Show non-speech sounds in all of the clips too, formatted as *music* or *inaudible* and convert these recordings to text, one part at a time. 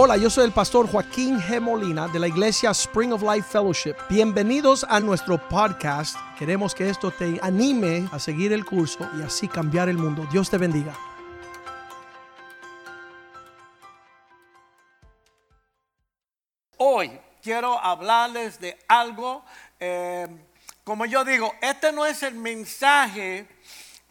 Hola, yo soy el pastor Joaquín G. Molina de la iglesia Spring of Life Fellowship. Bienvenidos a nuestro podcast. Queremos que esto te anime a seguir el curso y así cambiar el mundo. Dios te bendiga. Hoy quiero hablarles de algo, eh, como yo digo, este no es el mensaje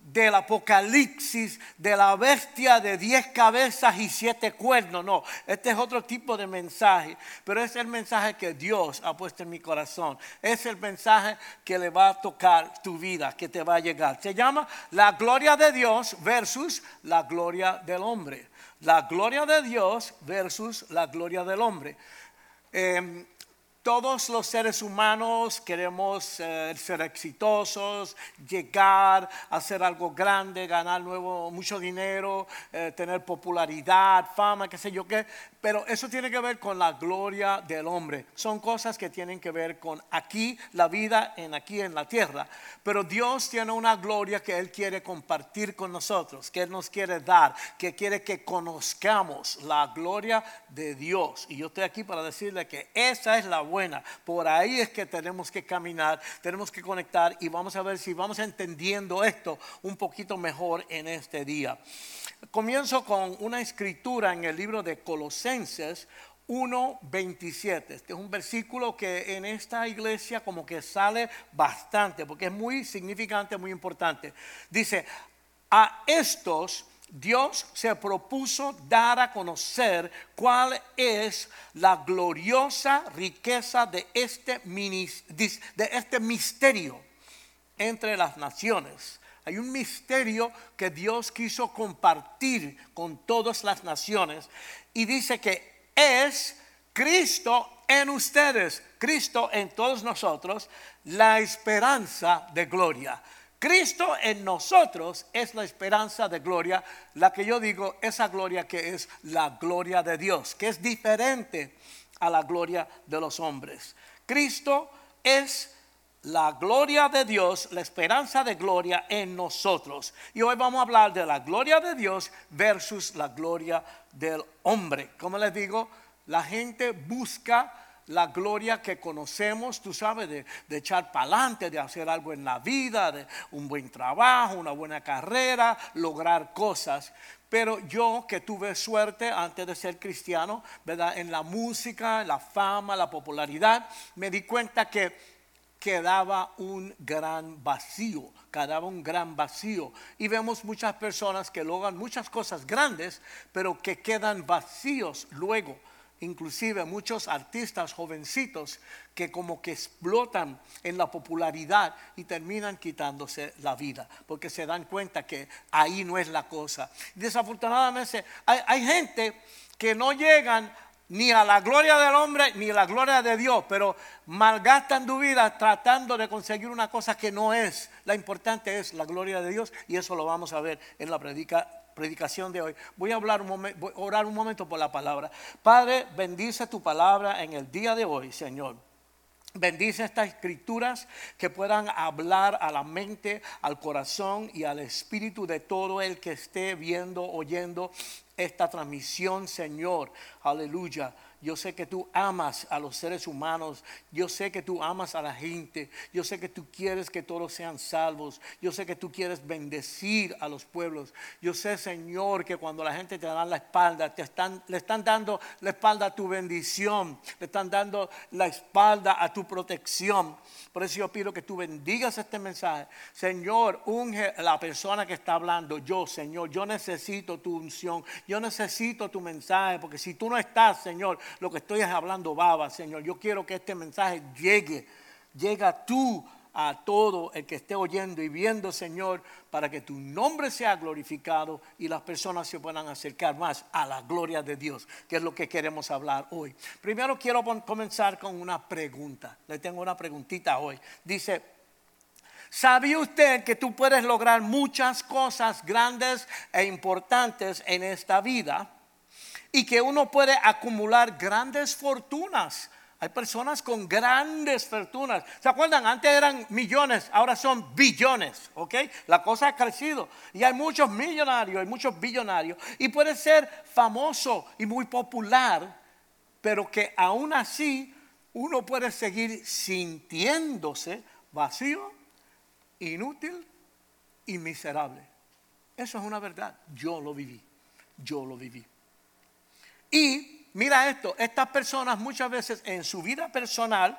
del apocalipsis de la bestia de diez cabezas y siete cuernos. No, este es otro tipo de mensaje, pero es el mensaje que Dios ha puesto en mi corazón. Es el mensaje que le va a tocar tu vida, que te va a llegar. Se llama la gloria de Dios versus la gloria del hombre. La gloria de Dios versus la gloria del hombre. Em, todos los seres humanos queremos eh, ser exitosos, llegar, hacer algo grande, ganar nuevo, mucho dinero, eh, tener popularidad, fama, qué sé yo qué. Pero eso tiene que ver con la gloria del hombre. Son cosas que tienen que ver con aquí, la vida en aquí en la tierra. Pero Dios tiene una gloria que Él quiere compartir con nosotros, que Él nos quiere dar, que quiere que conozcamos la gloria de Dios. Y yo estoy aquí para decirle que esa es la buena. Por ahí es que tenemos que caminar, tenemos que conectar y vamos a ver si vamos entendiendo esto un poquito mejor en este día. Comienzo con una escritura en el libro de Colosenses 1.27. Este es un versículo que en esta iglesia como que sale bastante, porque es muy significante, muy importante. Dice, a estos Dios se propuso dar a conocer cuál es la gloriosa riqueza de este, de este misterio entre las naciones hay un misterio que Dios quiso compartir con todas las naciones y dice que es Cristo en ustedes, Cristo en todos nosotros, la esperanza de gloria. Cristo en nosotros es la esperanza de gloria, la que yo digo, esa gloria que es la gloria de Dios, que es diferente a la gloria de los hombres. Cristo es la gloria de Dios, la esperanza de gloria en nosotros. Y hoy vamos a hablar de la gloria de Dios versus la gloria del hombre. Como les digo, la gente busca la gloria que conocemos, tú sabes, de, echar para adelante, de hacer algo en la vida, de un buen trabajo, una buena carrera, lograr cosas. Pero yo que tuve suerte antes de ser cristiano, ¿verdad? En la música, la fama, la popularidad, me di cuenta que quedaba un gran vacío, quedaba un gran vacío. Y vemos muchas personas que logran muchas cosas grandes, pero que quedan vacíos luego. Inclusive muchos artistas jovencitos que como que explotan en la popularidad y terminan quitándose la vida, porque se dan cuenta que ahí no es la cosa. Desafortunadamente hay, hay gente que no llegan ni a la gloria del hombre ni a la gloria de Dios, pero malgastan tu vida tratando de conseguir una cosa que no es. La importante es la gloria de Dios y eso lo vamos a ver en la predicación de hoy. Voy a hablar un voy a orar un momento por la palabra. Padre, bendice tu palabra en el día de hoy, Señor. Bendice estas escrituras que puedan hablar a la mente, al corazón y al espíritu de todo el que esté viendo, oyendo esta transmisión, Señor. Aleluya. Yo sé que tú amas a los seres humanos. Yo sé que tú amas a la gente. Yo sé que tú quieres que todos sean salvos. Yo sé que tú quieres bendecir a los pueblos. Yo sé, Señor, que cuando la gente te da la espalda, te están, le están dando la espalda a tu bendición. Le están dando la espalda a tu protección. Por eso yo pido que tú bendigas este mensaje. Señor, unge a la persona que está hablando. Yo, Señor, yo necesito tu unción. Yo necesito tu mensaje. Porque si tú no estás, Señor, lo que estoy hablando baba, Señor. Yo quiero que este mensaje llegue, llega tú a todo el que esté oyendo y viendo, Señor, para que tu nombre sea glorificado y las personas se puedan acercar más a la gloria de Dios, que es lo que queremos hablar hoy. Primero quiero comenzar con una pregunta. Le tengo una preguntita hoy. Dice, ¿sabía usted que tú puedes lograr muchas cosas grandes e importantes en esta vida? y que uno puede acumular grandes fortunas Hay personas con grandes fortunas. ¿Se acuerdan? Antes eran millones, ahora son billones, ¿ok? La cosa ha crecido. Y hay muchos millonarios, hay muchos billonarios. Y puede ser famoso y muy popular, pero que aún así uno puede seguir sintiéndose vacío, inútil y miserable. Eso es una verdad. Yo lo viví. Yo lo viví. Y mira esto, estas personas muchas veces en su vida personal,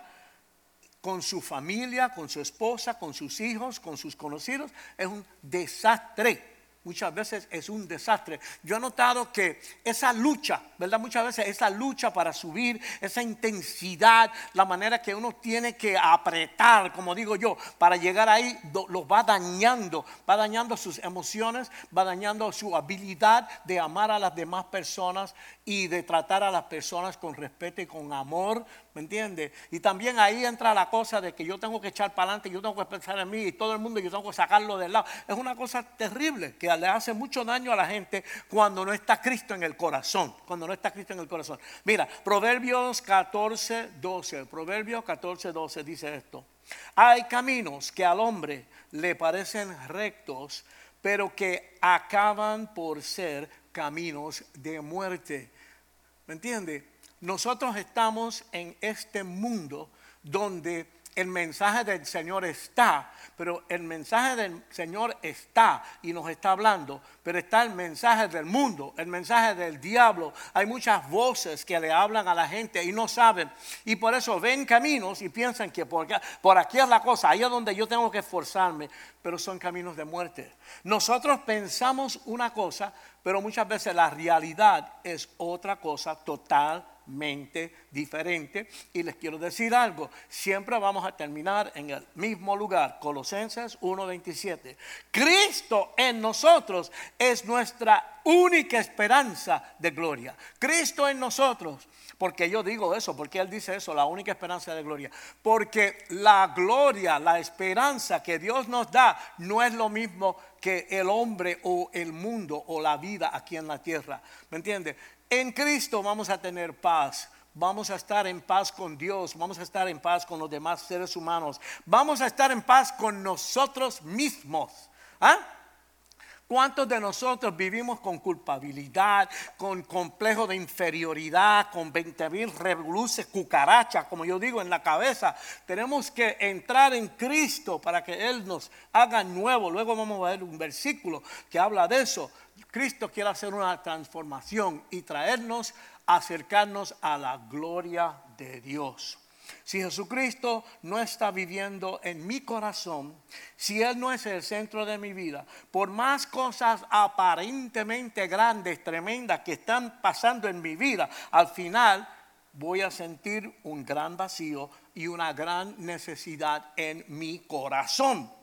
con su familia, con su esposa, con sus hijos, con sus conocidos, es un desastre muchas veces es un desastre. Yo he notado que esa lucha, ¿verdad? Muchas veces esa lucha para subir, esa intensidad, la manera que uno tiene que apretar, como digo yo, para llegar ahí, los va dañando, va dañando sus emociones, va dañando su habilidad de amar a las demás personas y de tratar a las personas con respeto y con amor, ¿me entiende? Y también ahí entra la cosa de que yo tengo que echar para adelante, yo tengo que pensar en mí y todo el mundo yo tengo que sacarlo del lado. Es una cosa terrible que le hace mucho daño a la gente cuando no está Cristo en el corazón, cuando no está Cristo en el corazón. Mira, Proverbios 14, 12, Proverbios 14, 12 dice esto. Hay caminos que al hombre le parecen rectos, pero que acaban por ser caminos de muerte. ¿Me entiende? Nosotros estamos en este mundo donde el mensaje del Señor está, pero el mensaje del Señor está y nos está hablando, pero está el mensaje del mundo, el mensaje del diablo. Hay muchas voces que le hablan a la gente y no saben. Y por eso ven caminos y piensan que por, aquí es la cosa, ahí es donde yo tengo que esforzarme, pero son caminos de muerte. Nosotros pensamos una cosa, pero muchas veces la realidad es otra cosa total diferente. Y les quiero decir algo, siempre vamos a terminar en el mismo lugar, Colosenses 1:27. Cristo en nosotros es nuestra única esperanza de gloria. Cristo en nosotros. Porque yo digo eso, porque Él dice eso, la única esperanza de gloria. Porque la gloria, la esperanza que Dios nos da no es lo mismo que el hombre o el mundo o la vida aquí en la tierra. ¿Me entiende? En Cristo vamos a tener paz. Vamos a estar en paz con Dios, vamos a estar en paz con los demás seres humanos, vamos a estar en paz con nosotros mismos. ¿Ah? ¿Cuántos de nosotros vivimos con culpabilidad, con complejo de inferioridad, con 20 mil revoluciones, cucarachas, como yo digo, en la cabeza? Tenemos que entrar en Cristo para que Él nos haga nuevo. Luego vamos a ver un versículo que habla de eso. Cristo quiere hacer una transformación y traernos, acercarnos a la gloria de Dios. Si Jesucristo no está viviendo en mi corazón, si Él no es el centro de mi vida, por más cosas aparentemente grandes, tremendas que están pasando en mi vida, al final voy a sentir un gran vacío y una gran necesidad en mi corazón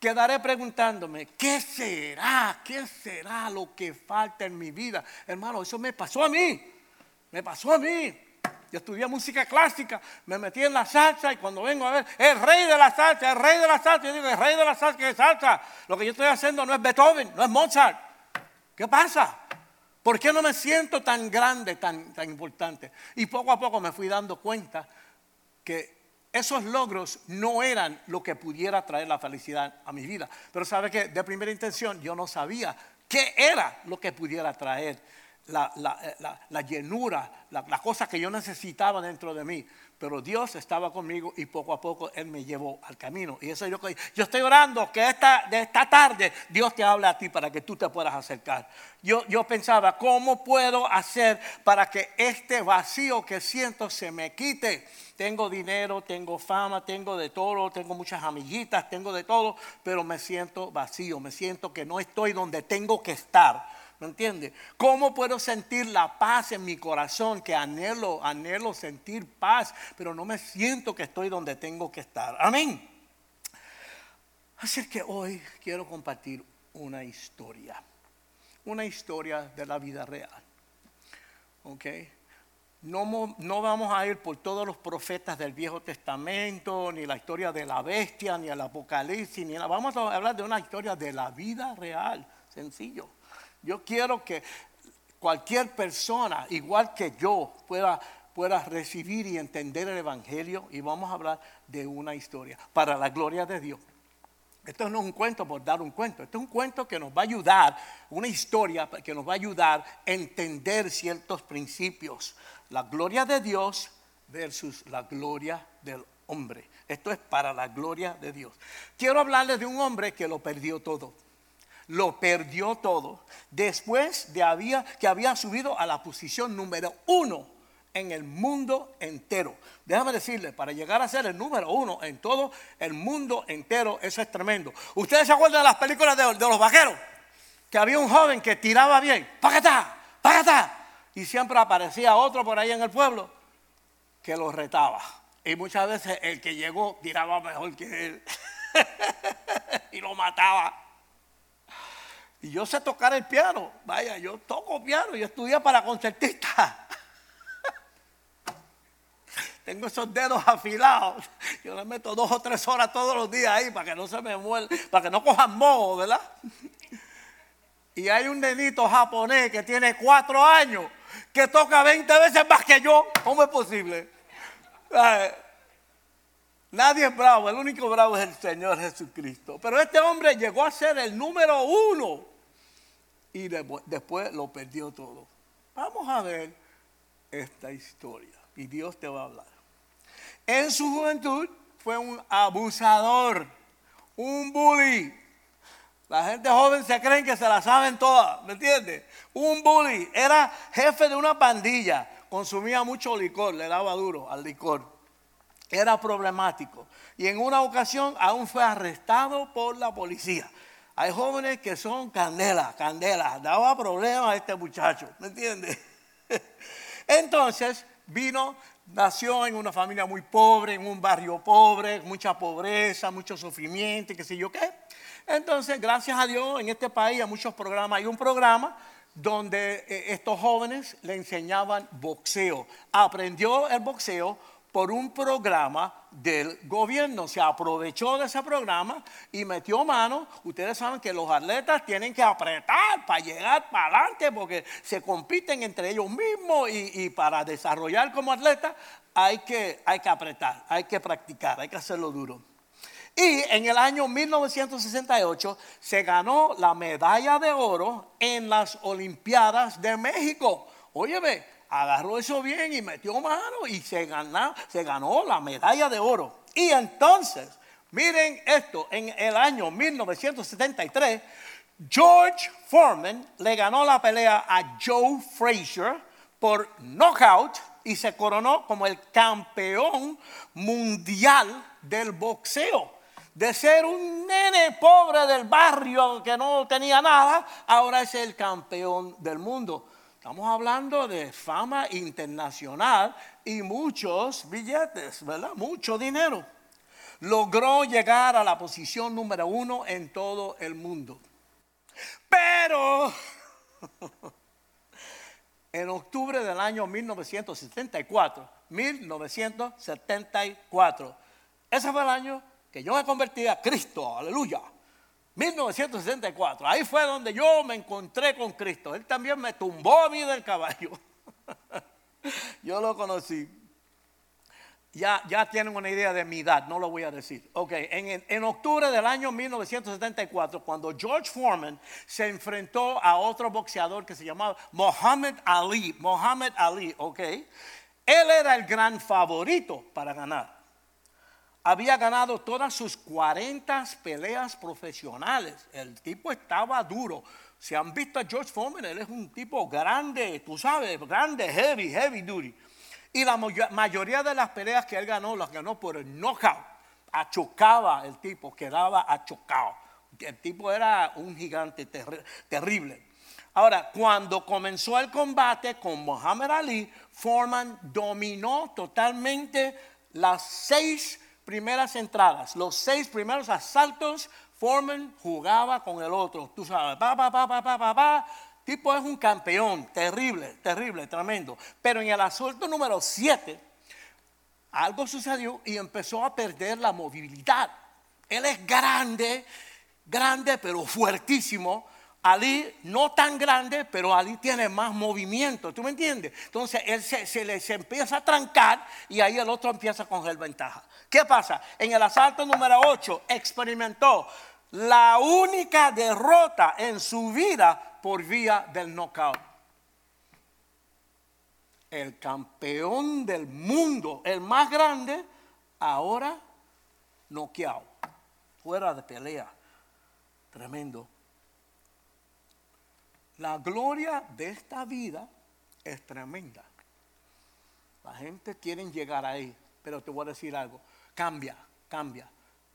quedaré preguntándome, ¿qué será? ¿Qué será lo que falta en mi vida? Hermano, eso me pasó a mí. Me pasó a mí. Yo estudié música clásica, me metí en la salsa y cuando vengo a ver, el rey de la salsa, el rey de la salsa, yo digo, el rey de la salsa, ¿qué salsa? Lo que yo estoy haciendo no es Beethoven, no es Mozart. ¿Qué pasa? ¿Por qué no me siento tan grande, tan, tan importante? Y poco a poco me fui dando cuenta que esos logros no eran lo que pudiera traer la felicidad a mi vida. Pero sabe que de primera intención yo no sabía qué era lo que pudiera traer la, eh, llenura, la, cosa que yo necesitaba dentro de mí. Pero Dios estaba conmigo y poco a poco Él me llevó al camino. Y eso yo, yo estoy orando que esta, de esta tarde Dios te hable a ti para que tú te puedas acercar. Yo, yo pensaba, ¿cómo puedo hacer para que este vacío que siento se me quite? Tengo dinero, tengo fama, tengo de todo, tengo muchas amiguitas, tengo de todo, pero me siento vacío, me siento que no estoy donde tengo que estar. ¿Me entiende? ¿Cómo puedo sentir la paz en mi corazón? Que anhelo, anhelo sentir paz, pero no me siento que estoy donde tengo que estar. Amén. Así que hoy quiero compartir una historia, una historia de la vida real. ¿Ok? No, vamos a ir por todos los profetas del Viejo Testamento, ni la historia de la bestia, ni el Apocalipsis, ni la, vamos a hablar de una historia de la vida real, sencillo. Yo quiero que cualquier persona, igual que yo, pueda, pueda recibir y entender el Evangelio y vamos a hablar de una historia para la gloria de Dios. Esto no es un cuento por dar un cuento, esto es un cuento que nos va a ayudar, una historia que nos va a ayudar a entender ciertos principios. La gloria de Dios versus la gloria del hombre. Esto es para la gloria de Dios. Quiero hablarles de un hombre que lo perdió todo. Lo perdió todo después de había, que había subido a la posición número uno en el mundo entero. Déjame decirle, para llegar a ser el número uno en todo el mundo entero, eso es tremendo. ¿Ustedes se acuerdan de las películas de, los vaqueros? Que había un joven que tiraba bien, ¡pagata! ¡pagata! Y siempre aparecía otro por ahí en el pueblo que lo retaba. Y muchas veces el que llegó tiraba mejor que él. *laughs* y lo mataba. Y yo sé tocar el piano. Vaya, yo toco piano. Yo estudié para concertista. *laughs* Tengo esos dedos afilados. Yo le meto dos o tres horas todos los días ahí para que no se me mueva, para que no cojan moho, ¿verdad? *laughs* Y hay un nenito japonés que tiene cuatro años que toca 20 veces más que yo. ¿Cómo es posible? Nadie es bravo, el único bravo es el Señor Jesucristo. Pero este hombre llegó a ser el número uno y después lo perdió todo. Vamos a ver esta historia y Dios te va a hablar. En su juventud fue un abusador, un bully. La gente joven se creen que se la saben todas, ¿me entiendes? Un bully, era jefe de una pandilla, consumía mucho licor, le daba duro al licor. Era problemático. Y en una ocasión aún fue arrestado por la policía. Hay jóvenes que son candela, candela. Daba problemas a este muchacho, ¿me entiendes? *laughs* Entonces vino nació en una familia muy pobre, en un barrio pobre, mucha pobreza, mucho sufrimiento, qué sé yo qué. Entonces, gracias a Dios, en este país hay muchos programas. Hay un programa donde eh, estos jóvenes le enseñaban boxeo. Aprendió el boxeo por un programa del gobierno. Se aprovechó de ese programa y metió mano. Ustedes saben que los atletas tienen que apretar para llegar para adelante porque se compiten entre ellos mismos y, para desarrollar como atleta hay que, hay que apretar, hay que practicar, hay que hacerlo duro. Y en el año 1968 se ganó la medalla de oro en las Olimpiadas de México. Óyeme, agarró eso bien y metió mano y se ganó, se ganó la medalla de oro. Y entonces, miren esto, en el año 1973, George Foreman le ganó la pelea a Joe Frazier por knockout y se coronó como el campeón mundial del boxeo. De ser un nene pobre del barrio que no tenía nada, ahora es el campeón del mundo. Estamos hablando de fama internacional y muchos billetes, ¿verdad? Mucho dinero. Logró llegar a la posición número uno en todo el mundo. Pero *laughs* en octubre del año 1974, 1974, ese fue el año que yo me convertí a Cristo, aleluya. 1964, ahí fue donde yo me encontré con Cristo. Él también me tumbó a mí del caballo. *laughs* yo lo conocí. Ya, ya tienen una idea de mi edad, no lo voy a decir. Ok, en, en, octubre del año 1974, cuando George Foreman se enfrentó a otro boxeador que se llamaba Muhammad Ali, Muhammad Ali, ok, él era el gran favorito para ganar había ganado todas sus 40 peleas profesionales. El tipo estaba duro. Si han visto a George Foreman, él es un tipo grande, tú sabes, grande, heavy, heavy duty. Y la mayoría de las peleas que él ganó, las ganó por el knockout. Achocaba el tipo, quedaba achocado. El tipo era un gigante terrible. Ahora, cuando comenzó el combate con Muhammad Ali, Foreman dominó totalmente las seis primeras entradas, los seis primeros asaltos, Foreman jugaba con el otro. Tú sabes, pa, pa, pa, pa, pa, pa. Tipo es un campeón, terrible, terrible, tremendo. Pero en el asalto número 7, algo sucedió y empezó a perder la movilidad. Él es grande, grande, pero fuertísimo. Ali no tan grande, pero Ali tiene más movimiento, ¿tú me entiendes? Entonces él se, le empieza a trancar y ahí el otro empieza a coger ventaja. ¿Qué pasa? En el asalto número 8 experimentó la única derrota en su vida por vía del knockout. El campeón del mundo, el más grande, ahora noqueado, fuera de pelea. Tremendo. La gloria de esta vida es tremenda. La gente quiere llegar ahí, pero te voy a decir algo. Cambia, cambia.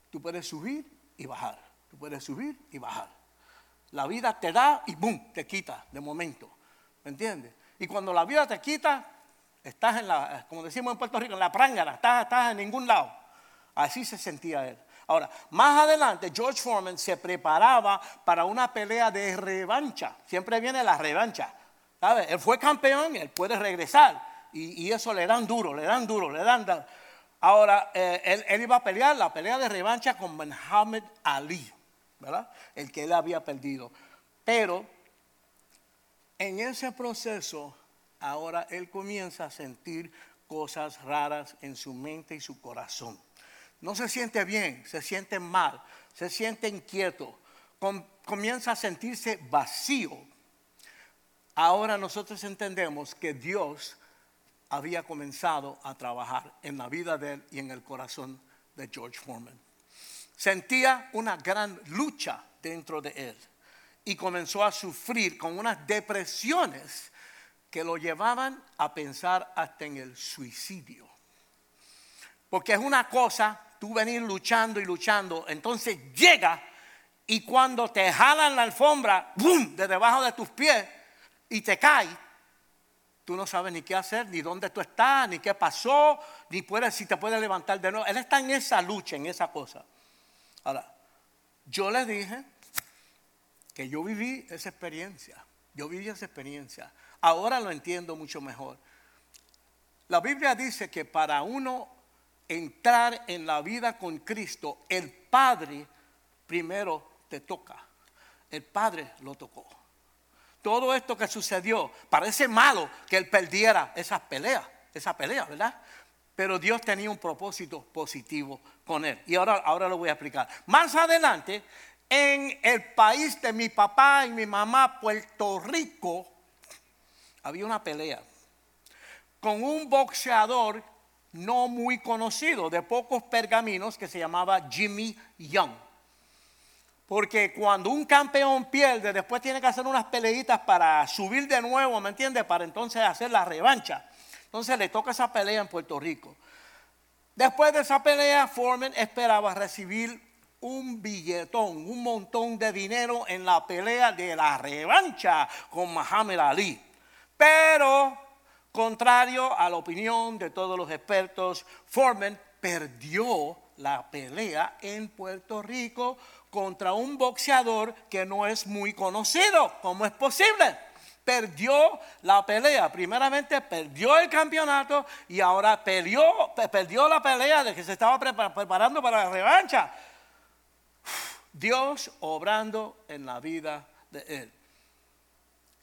Tú puedes subir y bajar. Tú puedes subir y bajar. La vida te da y boom, te quita de momento. ¿Me entiendes? Y cuando la vida te quita, estás en la, como decimos en Puerto Rico, en la prángara, estás, estás en ningún lado. Así se sentía él. Ahora, más adelante, George Foreman se preparaba para una pelea de revancha. Siempre viene la revancha. ¿Sabe? Él fue campeón, él puede regresar. Y, eso le dan duro, le dan duro, le dan duro. Ahora, eh, él, iba a pelear la pelea de revancha con Muhammad Ali, ¿verdad? El que él había perdido. Pero en ese proceso, ahora él comienza a sentir cosas raras en su mente y su corazón no se siente bien, se siente mal, se siente inquieto, comienza a sentirse vacío. Ahora nosotros entendemos que Dios había comenzado a trabajar en la vida de él y en el corazón de George Foreman. Sentía una gran lucha dentro de él y comenzó a sufrir con unas depresiones que lo llevaban a pensar hasta en el suicidio. Porque es una cosa tú venir luchando y luchando, entonces llega y cuando te jalan la alfombra, ¡bum!, de debajo de tus pies y te cae, tú no sabes ni qué hacer, ni dónde tú estás, ni qué pasó, ni puedes, si te puedes levantar de nuevo. Él está en esa lucha, en esa cosa. Ahora, yo le dije que yo viví esa experiencia, yo viví esa experiencia. Ahora lo entiendo mucho mejor. La Biblia dice que para uno entrar en la vida con Cristo, el Padre primero te toca. El Padre lo tocó. Todo esto que sucedió, parece malo que él perdiera esas peleas, esa pelea, ¿verdad? Pero Dios tenía un propósito positivo con él. Y ahora, ahora lo voy a explicar. Más adelante, en el país de mi papá y mi mamá, Puerto Rico, había una pelea con un boxeador no muy conocido, de pocos pergaminos, que se llamaba Jimmy Young. Porque cuando un campeón pierde, después tiene que hacer unas peleitas para subir de nuevo, ¿me entiendes? Para entonces hacer la revancha. Entonces le toca esa pelea en Puerto Rico. Después de esa pelea, Foreman esperaba recibir un billetón, un montón de dinero en la pelea de la revancha con Muhammad Ali. Pero Contrario a la opinión de todos los expertos, Foreman perdió la pelea en Puerto Rico contra un boxeador que no es muy conocido. ¿Cómo es posible? Perdió la pelea. Primeramente perdió el campeonato y ahora perdió, perdió la pelea de que se estaba preparando para la revancha. Dios obrando en la vida de él.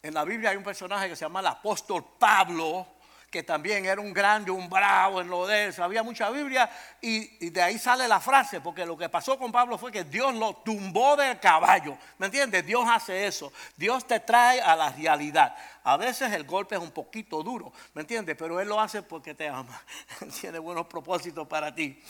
En la Biblia hay un personaje que se llama el apóstol Pablo, que también era un grande, un bravo en lo de él, sabía mucha Biblia y, de ahí sale la frase, porque lo que pasó con Pablo fue que Dios lo tumbó del caballo, ¿me entiendes? Dios hace eso, Dios te trae a la realidad. A veces el golpe es un poquito duro, ¿me entiendes? Pero Él lo hace porque te ama, *laughs* tiene buenos propósitos para ti.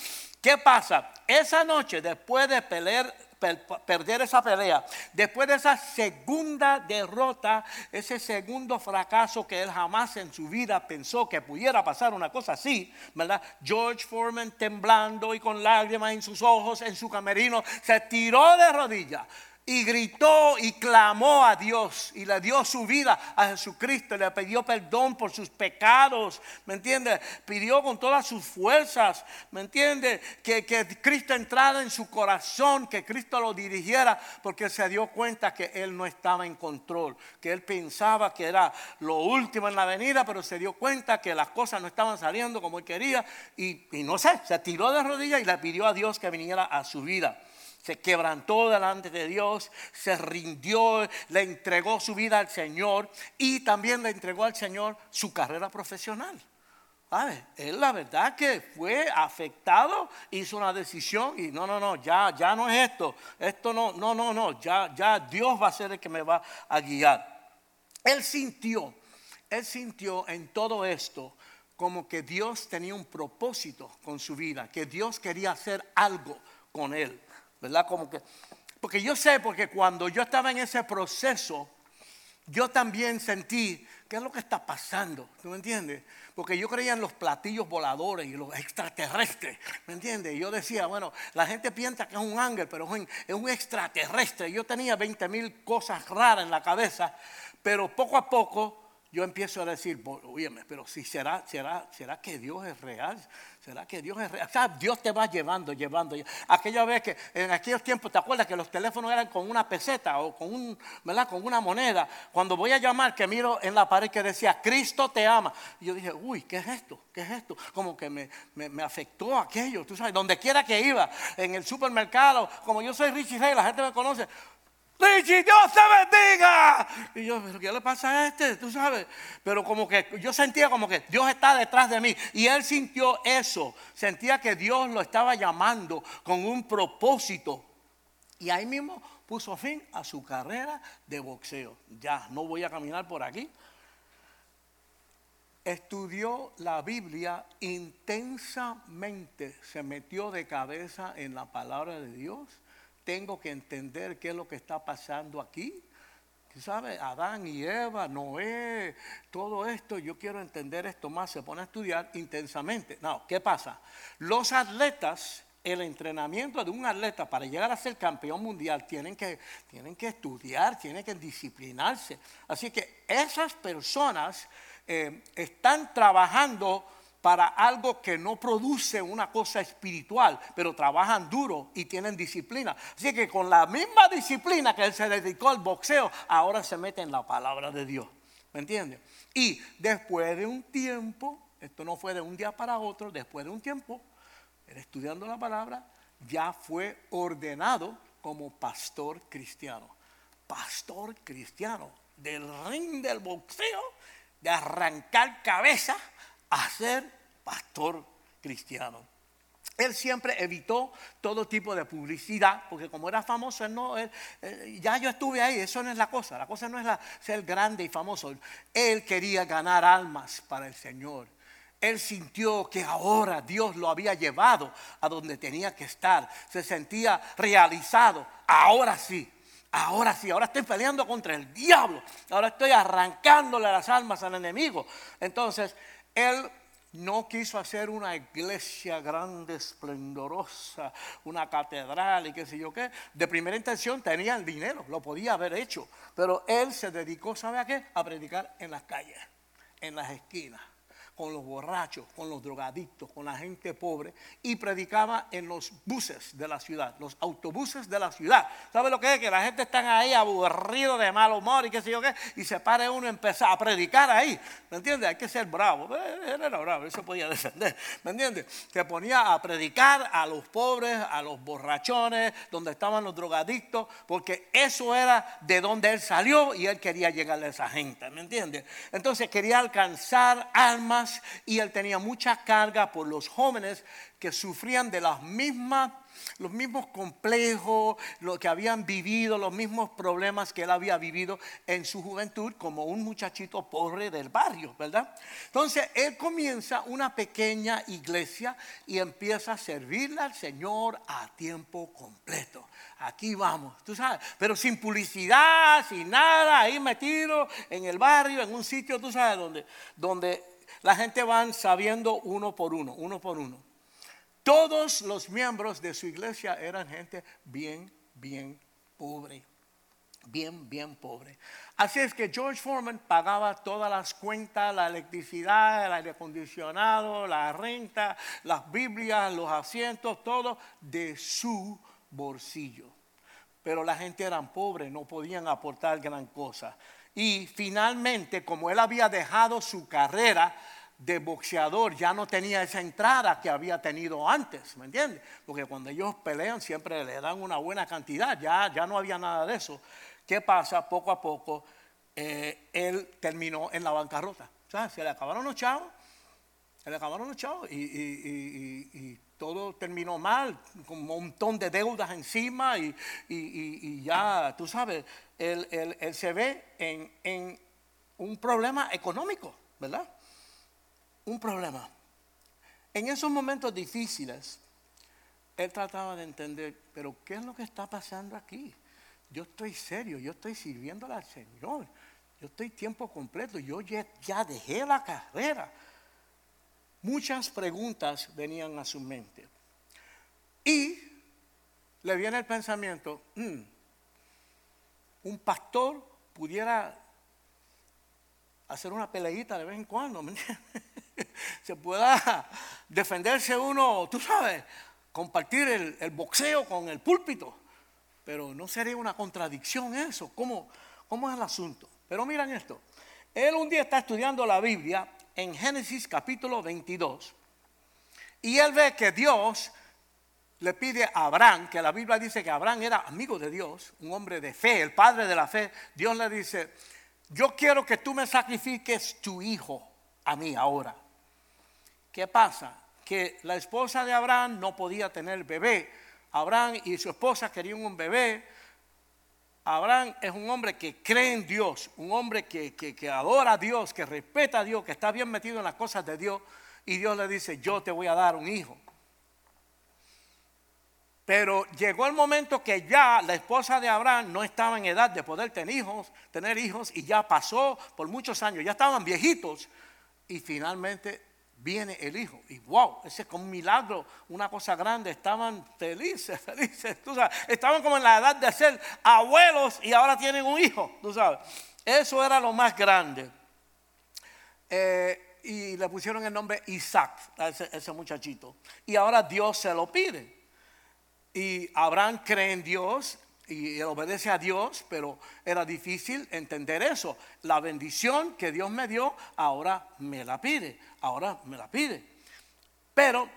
¿Qué pasa? Esa noche, después de perder esa pelea, después de esa segunda derrota, ese segundo fracaso que él jamás en su vida pensó que pudiera pasar una cosa así, ¿verdad? George Foreman temblando y con lágrimas en sus ojos, en su camerino, se tiró de rodillas y gritó y clamó a Dios y le dio su vida a Jesucristo, le pidió perdón por sus pecados, ¿me entiende? Pidió con todas sus fuerzas, ¿me entiende? Que, que Cristo entrara en su corazón, que Cristo lo dirigiera, porque se dio cuenta que él no estaba en control, que él pensaba que era lo último en la venida, pero se dio cuenta que las cosas no estaban saliendo como él quería y, y no sé, se tiró de rodillas y le pidió a Dios que viniera a su vida. Se quebrantó delante de Dios, se rindió, le entregó su vida al Señor y también le entregó al Señor su carrera profesional. ¿Sabe? Él la verdad que fue afectado, hizo una decisión y no, no, no, ya, ya no es esto, esto no, no, no, no, ya, ya Dios va a ser el que me va a guiar. Él sintió, él sintió en todo esto como que Dios tenía un propósito con su vida, que Dios quería hacer algo con él. ¿Verdad? Como que, porque yo sé, porque cuando yo estaba en ese proceso, yo también sentí, ¿qué es lo que está pasando? ¿Tú me entiendes? Porque yo creía en los platillos voladores y los extraterrestres, ¿me entiendes? Yo decía, bueno, la gente piensa que es un ángel, pero es un extraterrestre. Yo tenía 20 mil cosas raras en la cabeza, pero poco a poco yo empiezo a decir, óyeme, pero si será, será, será que Dios es real, será que Dios es real. O sea, Dios te va llevando, llevando. Aquella vez que en aquellos tiempos, ¿te acuerdas que los teléfonos eran con una peseta o con, un, una moneda? Cuando voy a llamar, que miro en la pared que decía, Cristo te ama. Y yo dije, uy, ¿qué es esto? ¿Qué es esto? Como que me, me, me afectó aquello, tú sabes, donde quiera que iba, en el supermercado, como yo soy Richie Rey, la gente me conoce, Richie, Dios te bendiga. Y yo, ¿pero qué le pasa a este? Tú sabes. Pero como que yo sentía como que Dios está detrás de mí. Y él sintió eso. Sentía que Dios lo estaba llamando con un propósito. Y ahí mismo puso fin a su carrera de boxeo. Ya, no voy a caminar por aquí. Estudió la Biblia intensamente. Se metió de cabeza en la palabra de Dios tengo que entender qué es lo que está pasando aquí. ¿Sabe? Adán y Eva, Noé, todo esto, yo quiero entender esto más, se pone a estudiar intensamente. No, ¿qué pasa? Los atletas, el entrenamiento de un atleta para llegar a ser campeón mundial, tienen que, tienen que estudiar, tienen que disciplinarse. Así que esas personas eh, están trabajando para algo que no produce una cosa espiritual, pero trabajan duro y tienen disciplina. Así que con la misma disciplina que él se dedicó al boxeo, ahora se mete en la palabra de Dios. ¿Me entiendes? Y después de un tiempo, esto no fue de un día para otro, después de un tiempo, él estudiando la palabra, ya fue ordenado como pastor cristiano. Pastor cristiano del ring del boxeo, de arrancar cabeza a ser pastor cristiano. Él siempre evitó todo tipo de publicidad, porque como era famoso, él no, ya yo estuve ahí, eso no es la cosa, la cosa no es la, ser grande y famoso. Él quería ganar almas para el Señor. Él sintió que ahora Dios lo había llevado a donde tenía que estar. Se sentía realizado. Ahora sí, ahora sí, ahora estoy peleando contra el diablo. Ahora estoy arrancándole las almas al enemigo. Entonces, él no quiso hacer una iglesia grande, esplendorosa, una catedral y qué sé yo qué. De primera intención tenía el dinero, lo podía haber hecho. Pero él se dedicó, ¿sabe a qué? A predicar en las calles, en las esquinas con los borrachos, con los drogadictos, con la gente pobre y predicaba en los buses de la ciudad, los autobuses de la ciudad. ¿Sabe lo que es? Que la gente está ahí aburrido de mal humor y qué sé yo qué, y se pare uno a empezar a predicar ahí. ¿Me entiendes? Hay que ser bravo. Eh, él era bravo, él se podía defender. ¿Me entiendes? Se ponía a predicar a los pobres, a los borrachones, donde estaban los drogadictos, porque eso era de donde él salió y él quería llegarle a esa gente. ¿Me entiendes? Entonces quería alcanzar almas y él tenía mucha carga por los jóvenes que sufrían de las mismas los mismos complejos, lo que habían vivido, los mismos problemas que él había vivido en su juventud como un muchachito pobre del barrio, ¿verdad? Entonces él comienza una pequeña iglesia y empieza a servirle al Señor a tiempo completo. Aquí vamos, tú sabes, pero sin publicidad, sin nada, ahí metido en el barrio, en un sitio, tú sabes, donde, donde la gente van sabiendo uno por uno, uno por uno. Todos los miembros de su iglesia eran gente bien, bien pobre. Bien, bien pobre. Así es que George Foreman pagaba todas las cuentas, la electricidad, el aire acondicionado, la renta, las Biblias, los asientos, todo de su bolsillo. Pero la gente era pobre, no podían aportar gran cosa. Y finalmente, como él había dejado su carrera de boxeador ya no tenía esa entrada que había tenido antes, ¿me entiendes? Porque cuando ellos pelean siempre le dan una buena cantidad, ya, ya no había nada de eso. ¿Qué pasa? Poco a poco eh, él terminó en la bancarrota. O sea, se le acabaron los chavos, se le acabaron los chavos y, todo terminó mal, con un montón de deudas encima y, ya, tú sabes, él, se ve en, un problema económico, ¿verdad? Un problema. En esos momentos difíciles, él trataba de entender, pero ¿qué es lo que está pasando aquí? Yo estoy serio, yo estoy sirviéndole al Señor. Yo estoy tiempo completo, yo ya, dejé la carrera. Muchas preguntas venían a su mente. Y le viene el pensamiento, mm, un pastor pudiera hacer una peleita de vez en cuando, *laughs* se pueda defenderse uno, tú sabes, compartir el, boxeo con el púlpito. Pero no sería una contradicción eso. ¿Cómo, cómo es el asunto? Pero miren esto. Él un día está estudiando la Biblia en Génesis capítulo 22. Y él ve que Dios le pide a Abraham, que la Biblia dice que Abraham era amigo de Dios, un hombre de fe, el padre de la fe. Dios le dice, yo quiero que tú me sacrifiques tu hijo a mí ahora. ¿Qué pasa? Que la esposa de Abraham no podía tener bebé. Abraham y su esposa querían un bebé. Abraham es un hombre que cree en Dios, un hombre que, que, adora a Dios, que respeta a Dios, que está bien metido en las cosas de Dios. Y Dios le dice, yo te voy a dar un hijo. Pero llegó el momento que ya la esposa de Abraham no estaba en edad de poder tener hijos, tener hijos y ya pasó por muchos años, ya estaban viejitos y finalmente viene el hijo. Y wow, ese es como un milagro, una cosa grande. Estaban felices, *laughs* felices. Tú sabes, estaban como en la edad de ser abuelos y ahora tienen un hijo. Tú sabes, eso era lo más grande. Eh, y le pusieron el nombre Isaac a ese, ese muchachito. Y ahora Dios se lo pide. Y Abraham cree en Dios y obedece a Dios, pero era difícil entender eso. La bendición que Dios me dio, ahora me la pide, ahora me la pide. Pero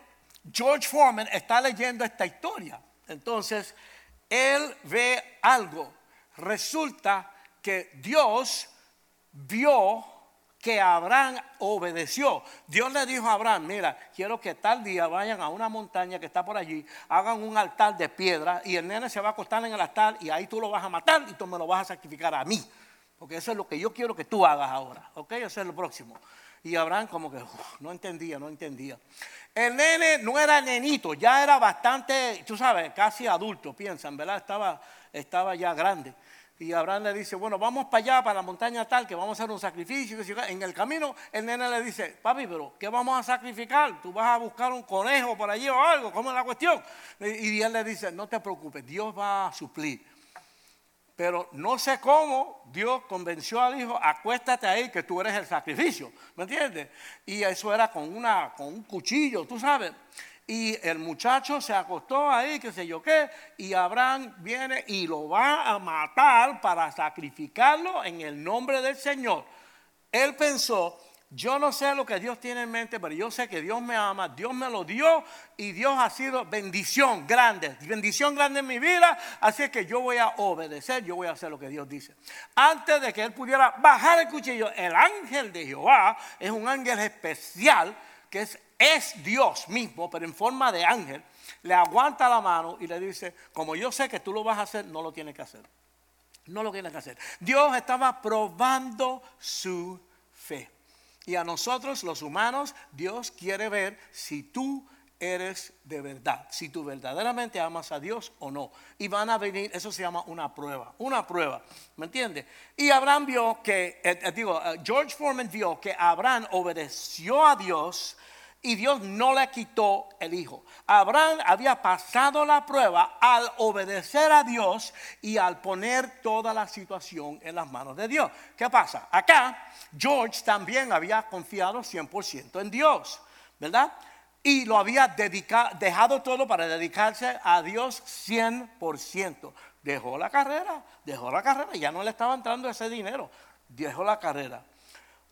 George Foreman está leyendo esta historia. Entonces, él ve algo. Resulta que Dios vio que Abraham obedeció. Dios le dijo a Abraham, mira, quiero que tal día vayan a una montaña que está por allí, hagan un altar de piedra y el nene se va a acostar en el altar y ahí tú lo vas a matar y tú me lo vas a sacrificar a mí. Porque eso es lo que yo quiero que tú hagas ahora. ¿Ok? Eso es lo próximo. Y Abraham como que no entendía, no entendía. El nene no era nenito, ya era bastante, tú sabes, casi adulto, piensan, ¿verdad? Estaba, estaba ya grande. Y Abraham le dice, bueno, vamos para allá, para la montaña tal, que vamos a hacer un sacrificio. En el camino el nene le dice, papi, pero ¿qué vamos a sacrificar? Tú vas a buscar un conejo por allí o algo, ¿cómo es la cuestión? Y él le dice, no te preocupes, Dios va a suplir. Pero no sé cómo Dios convenció al hijo, acuéstate ahí que tú eres el sacrificio, ¿me entiendes? Y eso era con, una, con un cuchillo, tú sabes. Y el muchacho se acostó ahí, qué sé yo qué, y Abraham viene y lo va a matar para sacrificarlo en el nombre del Señor. Él pensó, yo no sé lo que Dios tiene en mente, pero yo sé que Dios me ama, Dios me lo dio y Dios ha sido bendición grande, bendición grande en mi vida, así que yo voy a obedecer, yo voy a hacer lo que Dios dice. Antes de que él pudiera bajar el cuchillo, el ángel de Jehová es un ángel especial que es es Dios mismo, pero en forma de ángel, le aguanta la mano y le dice, como yo sé que tú lo vas a hacer, no lo tienes que hacer. No lo tienes que hacer. Dios estaba probando su fe. Y a nosotros los humanos, Dios quiere ver si tú eres de verdad, si tú verdaderamente amas a Dios o no. Y van a venir, eso se llama una prueba, una prueba, ¿me entiendes? Y Abraham vio que, eh, eh, digo, eh, George Foreman vio que Abraham obedeció a Dios y Dios no le quitó el hijo. Abraham había pasado la prueba al obedecer a Dios y al poner toda la situación en las manos de Dios. ¿Qué pasa? Acá George también había confiado 100% en Dios, ¿verdad? Y lo había dejado todo para dedicarse a Dios 100%. Dejó la carrera, dejó la carrera, ya no le estaba entrando ese dinero, dejó la carrera.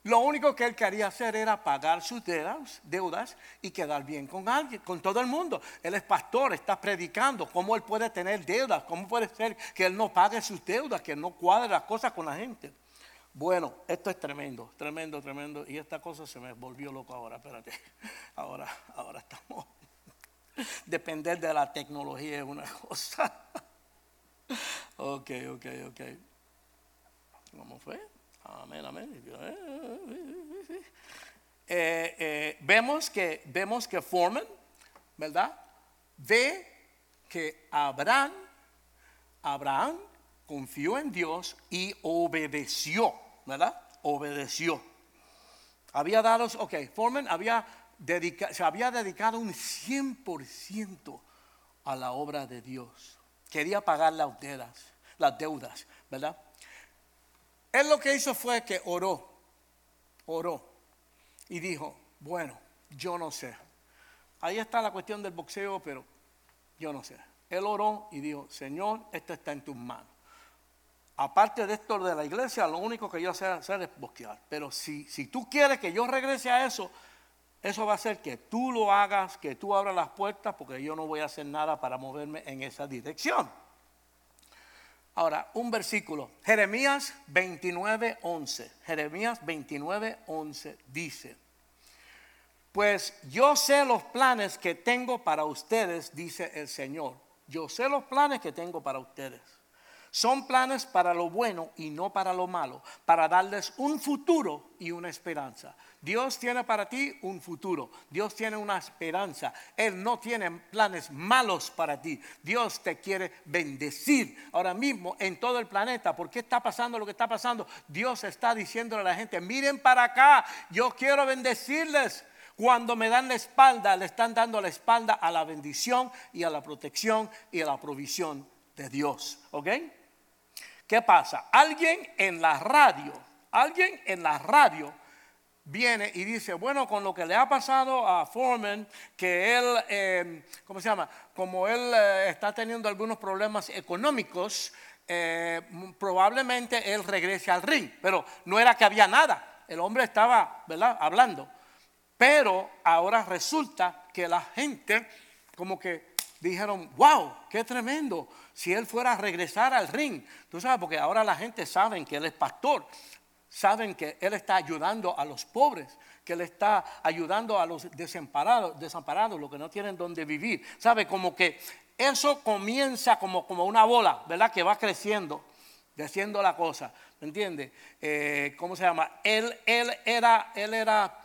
Lo único que él quería hacer era pagar sus deudas, y quedar bien con alguien, con todo el mundo. Él es pastor, está predicando. ¿Cómo él puede tener deudas? ¿Cómo puede ser que él no pague sus deudas, que no cuadre las cosas con la gente? Bueno, esto es tremendo, tremendo, tremendo. Y esta cosa se me volvió loco ahora, espérate. *laughs* Ahora, ahora estamos. *laughs* Depender de la tecnología es una *laughs* cosa. Ok, ok, ok. ¿Cómo fue? Amén, amén. Eh, eh, vemos que vemos que Foreman, ¿verdad? Ve que Abraham, Abraham confió en Dios y obedeció, ¿verdad? Obedeció. Había dado, ok, Foreman había se había dedicado un 100% a la obra de Dios. Quería pagar las deudas, las deudas, ¿verdad? Él lo que hizo fue que oró, oró y dijo, bueno, yo no sé. Ahí está la cuestión del boxeo, pero yo no sé. Él oró y dijo, Señor, esto está en tus manos. Aparte de esto de la iglesia, lo único que yo sé hacer es boxear. Pero si, si tú quieres que yo regrese a eso, eso va a hacer que tú lo hagas, que tú abras las puertas, porque yo no voy a hacer nada para moverme en esa dirección. Ahora, un versículo, Jeremías 29, 11. Jeremías 29, 11 dice, pues yo sé los planes que tengo para ustedes, dice el Señor. Yo sé los planes que tengo para ustedes son planes para lo bueno y no para lo malo, para darles un futuro y una esperanza. Dios tiene para ti un futuro, Dios tiene una esperanza, Él no tiene planes malos para ti, Dios te quiere bendecir ahora mismo en todo el planeta. ¿Por qué está pasando lo que está pasando? Dios está diciéndole a la gente, miren para acá, yo quiero bendecirles. Cuando me dan la espalda, le están dando la espalda a la bendición y a la protección y a la provisión de Dios. ¿Ok? ¿Qué pasa? Alguien en la radio, alguien en la radio viene y dice, bueno, con lo que le ha pasado a Foreman, que él, em, ¿cómo se llama? Como él eh, está teniendo algunos problemas económicos, eh, probablemente él regrese al ring. Pero no era que había nada, el hombre estaba, ¿verdad? Hablando. Pero ahora resulta que la gente como que dijeron, wow, qué tremendo si él fuera a regresar al ring. Tú sabes, porque ahora la gente sabe que él es pastor, saben que él está ayudando a los pobres, que él está ayudando a los desamparados, desamparados los que no tienen donde vivir. Sabe, como que eso comienza como, como una bola, ¿verdad? Que va creciendo, creciendo la cosa. ¿Me entiende? Eh, ¿Cómo se llama? Él, él, era, él, era,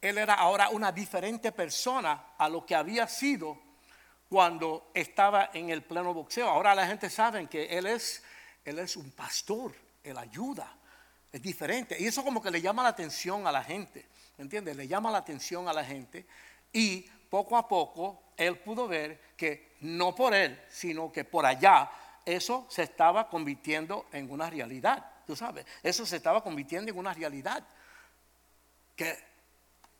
él era ahora una diferente persona a lo que había sido cuando estaba en el pleno boxeo. Ahora la gente sabe que él es, él es un pastor, él ayuda, es diferente. Y eso como que le llama la atención a la gente, ¿me entiendes? Le llama la atención a la gente y poco a poco él pudo ver que no por él, sino que por allá eso se estaba convirtiendo en una realidad, tú sabes, eso se estaba convirtiendo en una realidad, que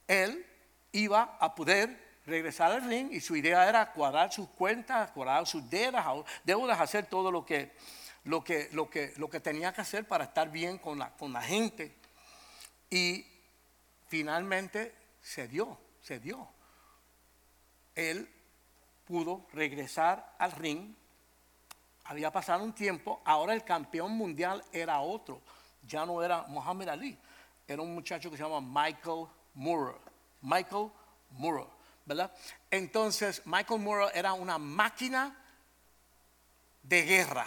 él iba a poder regresar al ring y su idea era cuadrar sus cuentas, cuadrar sus deudas, deudas hacer todo lo que, lo que, lo que, lo que tenía que hacer para estar bien con la, con la gente. Y finalmente se dio, se dio. Él pudo regresar al ring. Había pasado un tiempo, ahora el campeón mundial era otro. Ya no era Muhammad Ali, era un muchacho que se llama Michael Moore. Michael Moore. Entonces, Michael Moore era una máquina de guerra,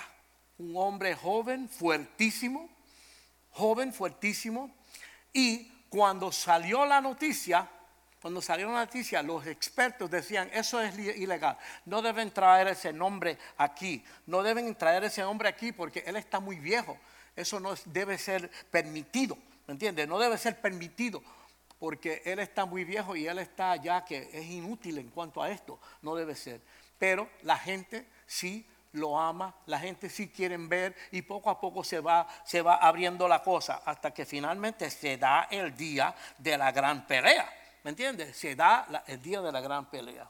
un hombre joven, fuertísimo, joven, fuertísimo, y cuando salió la noticia, cuando salió la noticia, los expertos decían, eso es ilegal, no deben traer ese nombre aquí, no deben traer ese nombre aquí porque él está muy viejo, eso no debe ser permitido, ¿me entiendes? No debe ser permitido porque él está muy viejo y él está ya que es inútil en cuanto a esto, no debe ser. Pero la gente sí lo ama, la gente sí quiere ver y poco a poco se va, se va abriendo la cosa hasta que finalmente se da el día de la gran pelea. ¿Me entiendes? Se da el día de la gran pelea.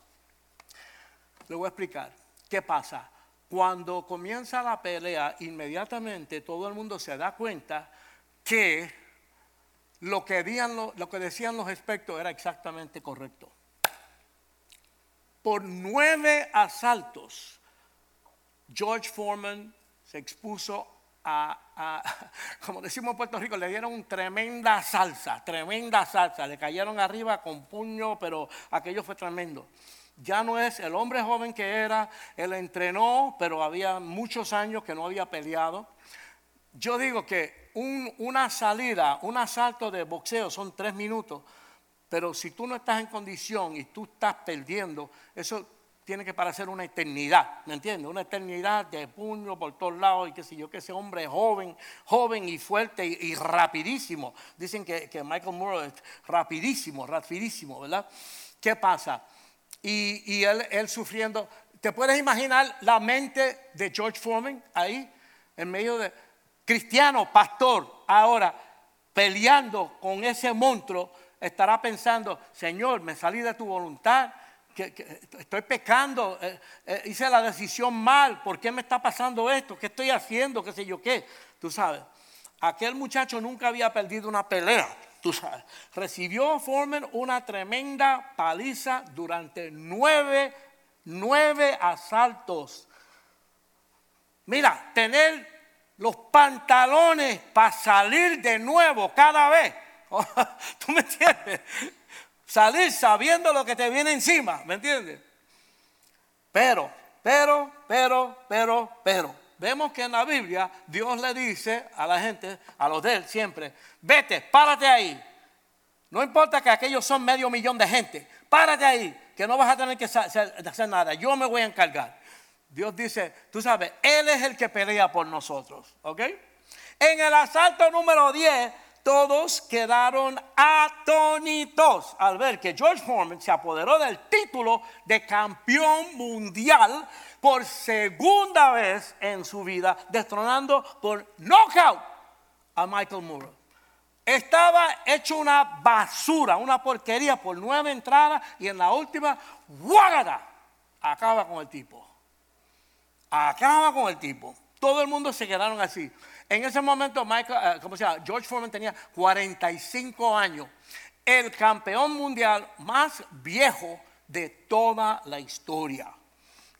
Le voy a explicar. ¿Qué pasa? Cuando comienza la pelea, inmediatamente todo el mundo se da cuenta que lo que, lo que decían los expertos era exactamente correcto. Por nueve asaltos, George Foreman se expuso a, *laughs* como decimos en Puerto Rico, le dieron tremenda salsa, tremenda salsa, le cayeron arriba con puño, pero aquello fue tremendo. Ya no es el hombre joven que era, él entrenó, pero había muchos años que no había peleado. Yo digo que una salida, un asalto de boxeo son tres minutos, pero si tú no estás en condición y tú estás perdiendo, eso tiene que parecer una eternidad, ¿me entiendes? Una eternidad de puño por todos lados y qué sé yo, que ese hombre joven, joven y fuerte y, rapidísimo. Dicen que, Michael Moore es rapidísimo, rapidísimo, ¿verdad? ¿Qué pasa? Y, él, él sufriendo, ¿te puedes imaginar la mente de George Foreman ahí, en medio de cristiano, pastor, ahora peleando con ese monstruo? Estará pensando, Señor, me salí de tu voluntad, estoy pecando, eh, eh, hice la decisión mal, ¿por qué me está pasando esto? ¿Qué estoy haciendo? ¿Qué sé yo qué? Tú sabes, aquel muchacho nunca había perdido una pelea, tú sabes. Recibió Foreman una tremenda paliza durante nueve, nueve asaltos. Mira, tener los pantalones para salir de nuevo cada vez. *laughs* ¿Tú me entiendes? Salir sabiendo lo que te viene encima, ¿me entiendes? Pero, pero, pero, pero, pero, vemos que en la Biblia Dios le dice a la gente, a los de él siempre, vete, párate ahí. No importa que aquellos son medio millón de gente, párate ahí, que no vas a tener que hacer nada, yo me voy a encargar. Dios dice, tú sabes, Él es el que pelea por nosotros, ¿ok? En el asalto número 10, todos quedaron atónitos al ver que George Foreman se apoderó del título de campeón mundial por segunda vez en su vida, destronando por knockout a Michael Moore. Estaba hecho una basura, una porquería por nueve entradas y en la última, ¡guágata! Acaba con el tipo. Acaba con el tipo. Todo el mundo se quedaron así. En ese momento, Michael, uh, se llama? George Foreman tenía 45 años. El campeón mundial más viejo de toda la historia.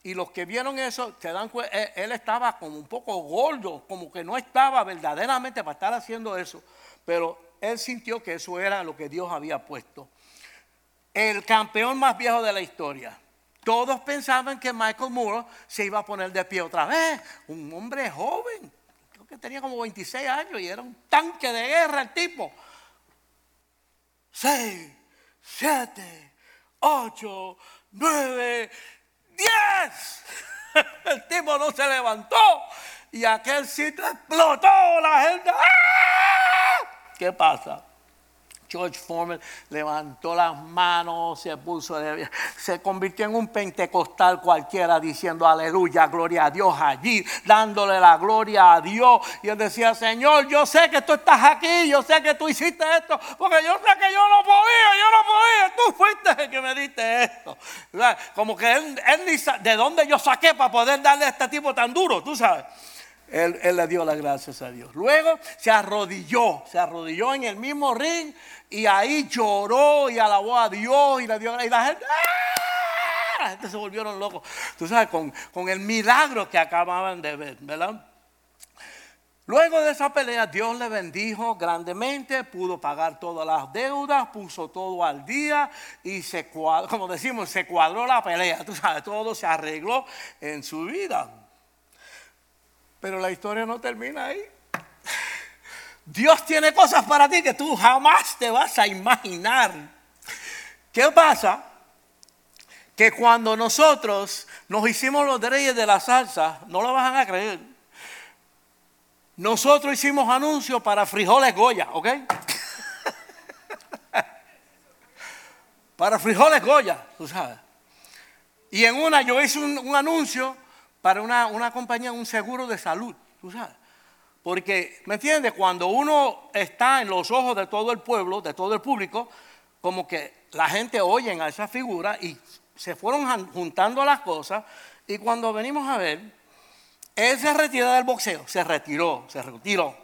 Y los que vieron eso, se dan cuenta, eh, él estaba como un poco gordo, como que no estaba verdaderamente para estar haciendo eso. Pero él sintió que eso era lo que Dios había puesto. El campeón más viejo de la historia. Todos pensaban que Michael Moore se iba a poner de pie otra vez. Un hombre joven, que tenía como 26 años y era un tanque de guerra el tipo. 6, 7, 8, 9, 10. El tipo no se levantó y aquel sitio explotó. La gente. ¡ah! ¿Qué pasa? George Foreman levantó las manos, se puso, se convirtió en un pentecostal cualquiera diciendo aleluya, gloria a Dios allí, dándole la gloria a Dios. Y él decía, Señor, yo sé que tú estás aquí, yo sé que tú hiciste esto, porque yo sé que yo no podía, yo no podía, tú fuiste el que me diste esto. Como que él, él de dónde yo saqué para poder darle a este tipo tan duro, tú sabes. Él, le dio las gracias a Dios. Luego se arrodilló, se arrodilló en el mismo ring y ahí lloró y alabó a Dios y ¡ah! la gente se volvieron locos. Tú sabes, con, con el milagro que acababan de ver, ¿verdad? Luego de esa pelea, Dios le bendijo grandemente, pudo pagar todas las deudas, puso todo al día y se cuadró, como decimos, se cuadró la pelea. Tú sabes, todo se arregló en su vida. Pero la historia no termina ahí. Dios tiene cosas para ti que tú jamás te vas a imaginar. ¿Qué pasa? Que cuando nosotros nos hicimos los reyes de la salsa, no lo van a creer. Nosotros hicimos anuncios para frijoles Goya, ¿ok? *laughs* para frijoles Goya, tú sabes. Y en una yo hice un anuncio para una, compañía, un seguro de salud, tú sabes. Porque, ¿me entiendes? Cuando uno está en los ojos de todo el pueblo, de todo el público, como que la gente oye a esa figura y se fueron juntando las cosas. Y cuando venimos a ver, él se retiró del boxeo, se retiró, se retiró,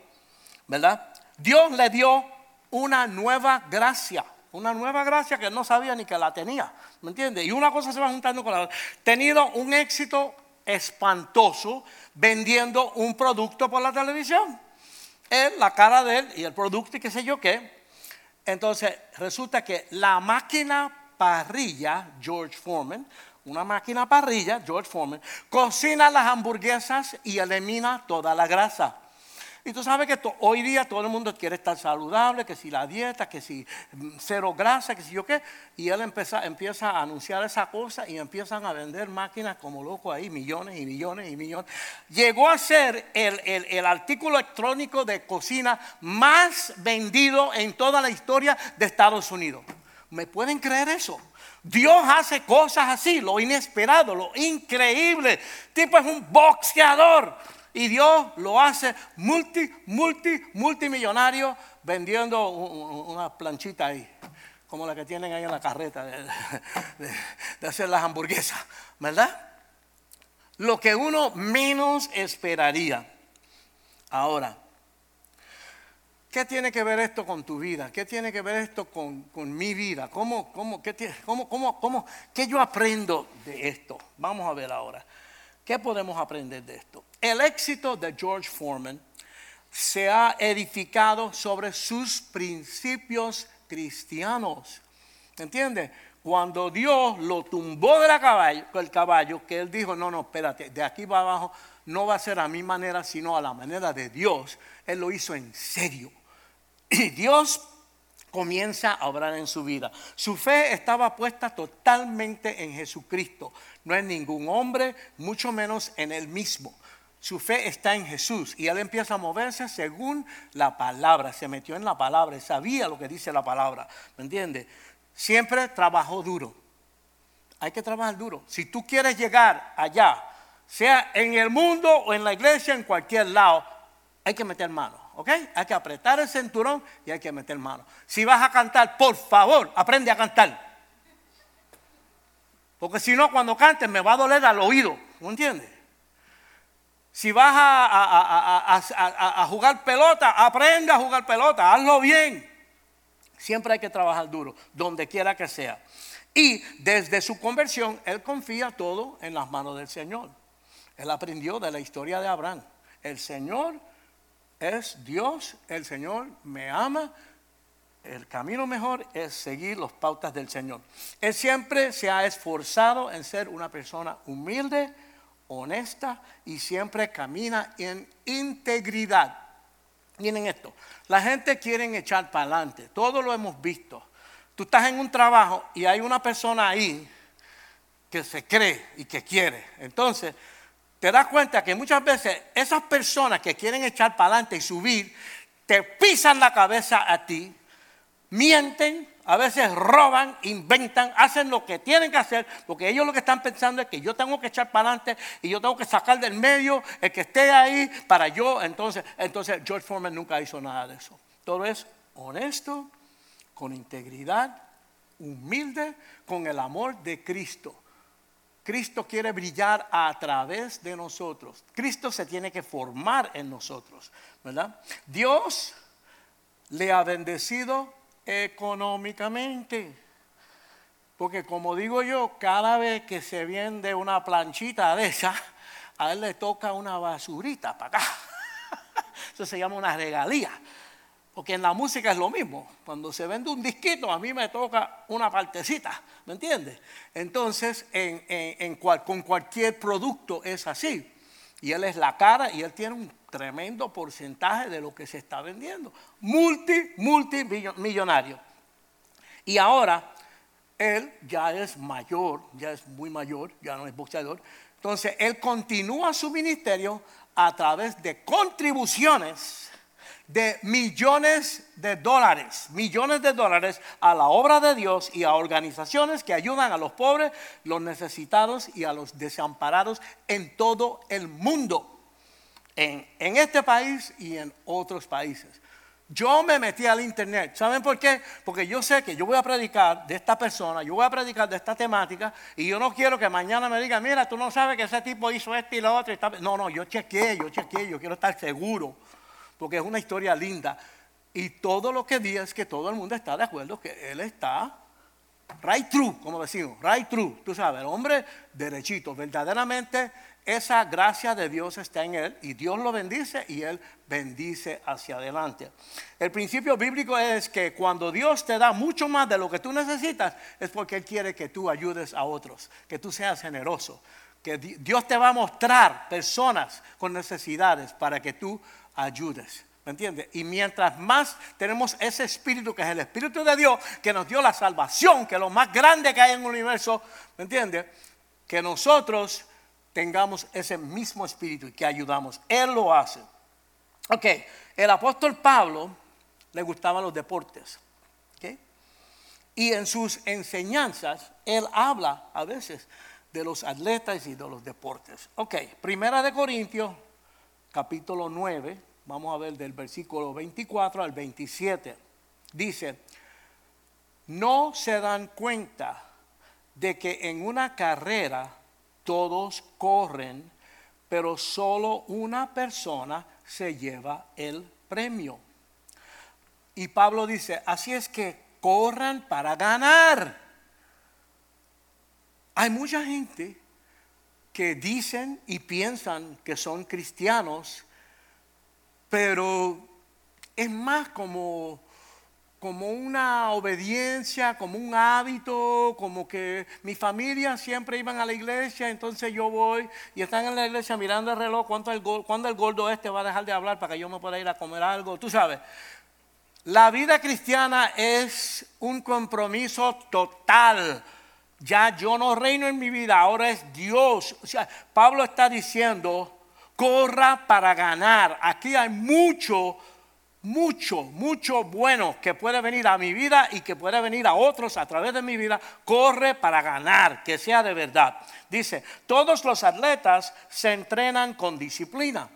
¿verdad? Dios le dio una nueva gracia. Una nueva gracia que no sabía ni que la tenía. ¿Me entiendes? Y una cosa se va juntando con la otra. Tenido un éxito espantoso vendiendo un producto por la televisión. Él, la cara de él y el producto y qué sé yo qué. Entonces resulta que la máquina parrilla, George Foreman, una máquina parrilla, George Foreman, cocina las hamburguesas y elimina toda la grasa. Y tú sabes que hoy día todo el mundo quiere estar saludable, que si la dieta, que si mm, cero grasa, que si yo qué. Y él empieza, empieza a anunciar esa cosa y empiezan a vender máquinas como loco ahí, millones y millones y millones. Llegó a ser el, el artículo electrónico de cocina más vendido en toda la historia de Estados Unidos. ¿Me pueden creer eso? Dios hace cosas así, lo inesperado, lo increíble. Tipo es un boxeador y Dios lo hace multi, multi, multimillonario vendiendo una planchita ahí, como la que tienen ahí en la carreta de, hacer las hamburguesas, ¿verdad? Lo que uno menos esperaría. Ahora, ¿Qué tiene que ver esto con tu vida? ¿Qué tiene que ver esto con, mi vida? ¿Cómo, cómo, qué, cómo, cómo, ¿Qué yo aprendo de esto? Vamos a ver ahora. ¿Qué podemos aprender de esto? El éxito de George Foreman se ha edificado sobre sus principios cristianos. ¿Entiendes? Cuando Dios lo tumbó del caballo, el caballo, que él dijo, no, no, espérate, de aquí para abajo no va a ser a mi manera, sino a la manera de Dios. Él lo hizo en serio. Y Dios comienza a obrar en su vida. Su fe estaba puesta totalmente en Jesucristo, no en ningún hombre, mucho menos en él mismo. Su fe está en Jesús y él empieza a moverse según la palabra, se metió en la palabra, sabía lo que dice la palabra, ¿me entiendes? Siempre trabajó duro. Hay que trabajar duro. Si tú quieres llegar allá, sea en el mundo o en la iglesia, en cualquier lado, hay que meter mano. ¿Ok? Hay que apretar el cinturón y hay que meter mano. Si vas a cantar, por favor, aprende a cantar. Porque si no, cuando cantes me va a doler al oído, ¿me entiendes? Si vas a, a, jugar pelota, aprende a jugar pelota, hazlo bien. Siempre hay que trabajar duro, donde quiera que sea. Y desde su conversión, él confía todo en las manos del Señor. Él aprendió de la historia de Abraham. El Señor es Dios, el Señor me ama. El camino mejor es seguir las pautas del Señor. Él siempre se ha esforzado en ser una persona humilde, honesta y siempre camina en integridad. Miren esto, la gente quiere echar para adelante, todo lo hemos visto. Tú estás en un trabajo y hay una persona ahí que se cree y que quiere. Entonces, te das cuenta que muchas veces esas personas que quieren echar para adelante y subir, te pisan la cabeza a ti, mienten, a veces roban, inventan, hacen lo que tienen que hacer, porque ellos lo que están pensando es que yo tengo que echar para adelante y yo tengo que sacar del medio el que esté ahí para yo. Entonces, entonces George Foreman nunca hizo nada de eso. Todo es honesto, con integridad, humilde, con el amor de Cristo. Cristo quiere brillar a través de nosotros. Cristo se tiene que formar en nosotros, ¿verdad? Dios le ha bendecido económicamente. Porque como digo yo, cada vez que se vende una planchita de esa, a él le toca una basurita para acá. *laughs* Eso se llama una regalía. Porque en la música es lo mismo. Cuando se vende un disquito, a mí me toca una partecita, ¿me entiendes? Entonces, con cualquier producto es así. Y él es la cara y él tiene un tremendo porcentaje de lo que se está vendiendo. Multi, multimillonario. Y ahora, él ya es mayor, ya es muy mayor, ya no es boxeador. Entonces, él continúa su ministerio a través de contribuciones de millones de dólares, millones de dólares a la obra de Dios y a organizaciones que ayudan a los pobres, los necesitados y a los desamparados en todo el mundo, en, en este país y en otros países. Yo me metí al internet. ¿Saben por qué? Porque yo sé que yo voy a predicar de esta persona, yo voy a predicar de esta temática y yo no quiero que mañana me digan, mira, tú no sabes que ese tipo hizo esto y lo otro. no, no, yo chequeé, yo chequeé, yo quiero estar seguro porque es una historia linda. Y todo lo que di es que todo el mundo está de acuerdo que él está right true, como decimos, right true. Tú sabes, el hombre derechito, verdaderamente esa gracia de Dios está en él y Dios lo bendice y él bendice hacia adelante. El principio bíblico es que cuando Dios te da mucho más de lo que tú necesitas, es porque Él quiere que tú ayudes a otros, que tú seas generoso, que Dios te va a mostrar personas con necesidades para que tú ayudes. ¿Me entiendes? Y mientras más tenemos ese espíritu que es el espíritu de Dios, que nos dio la salvación, que es lo más grande que hay en el universo, ¿me entiendes? Que nosotros tengamos ese mismo espíritu y que ayudamos. Él lo hace. Ok, el apóstol Pablo le gustaban los deportes. Y en sus enseñanzas, él habla a veces de los atletas y de los deportes. Ok, Primera de Corintios, capítulo 9, vamos a ver del versículo 24 al 27. Dice, no se dan cuenta de que en una carrera todos corren, pero solo una persona se lleva el premio. Y Pablo dice, así es que corran para ganar. Hay mucha gente que dicen y piensan que son cristianos, pero es más como como una obediencia, como un hábito, como que mi familia siempre iban a la iglesia, entonces yo voy y están en la iglesia mirando el reloj, ¿cuánto el, cuándo el gordo este va a dejar de hablar para que yo me pueda ir a comer algo? Tú sabes, la vida cristiana es un compromiso total. Ya yo no reino en mi vida, ahora es Dios. O sea, Pablo está diciendo, corra para ganar. Aquí hay mucho mucho, mucho bueno que puede venir a mi vida y que puede venir a otros a través de mi vida, corre para ganar, que sea de verdad. Dice, todos los atletas se entrenan con disciplina.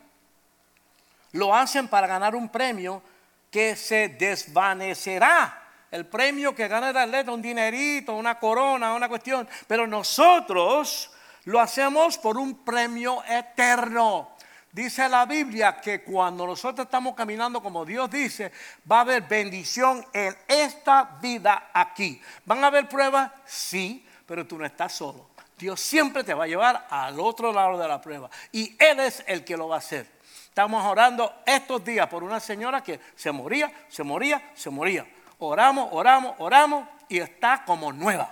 Lo hacen para ganar un premio que se desvanecerá. El premio que gana el atleta, un dinerito, una corona, una cuestión. Pero nosotros lo hacemos por un premio eterno. Dice la Biblia que cuando nosotros estamos caminando como Dios dice, va a haber bendición en esta vida aquí. ¿Van a haber pruebas? Sí, pero tú no estás solo. Dios siempre te va a llevar al otro lado de la prueba. Y Él es el que lo va a hacer. Estamos orando estos días por una señora que se moría, se moría, se moría. Oramos, oramos, oramos y está como nueva.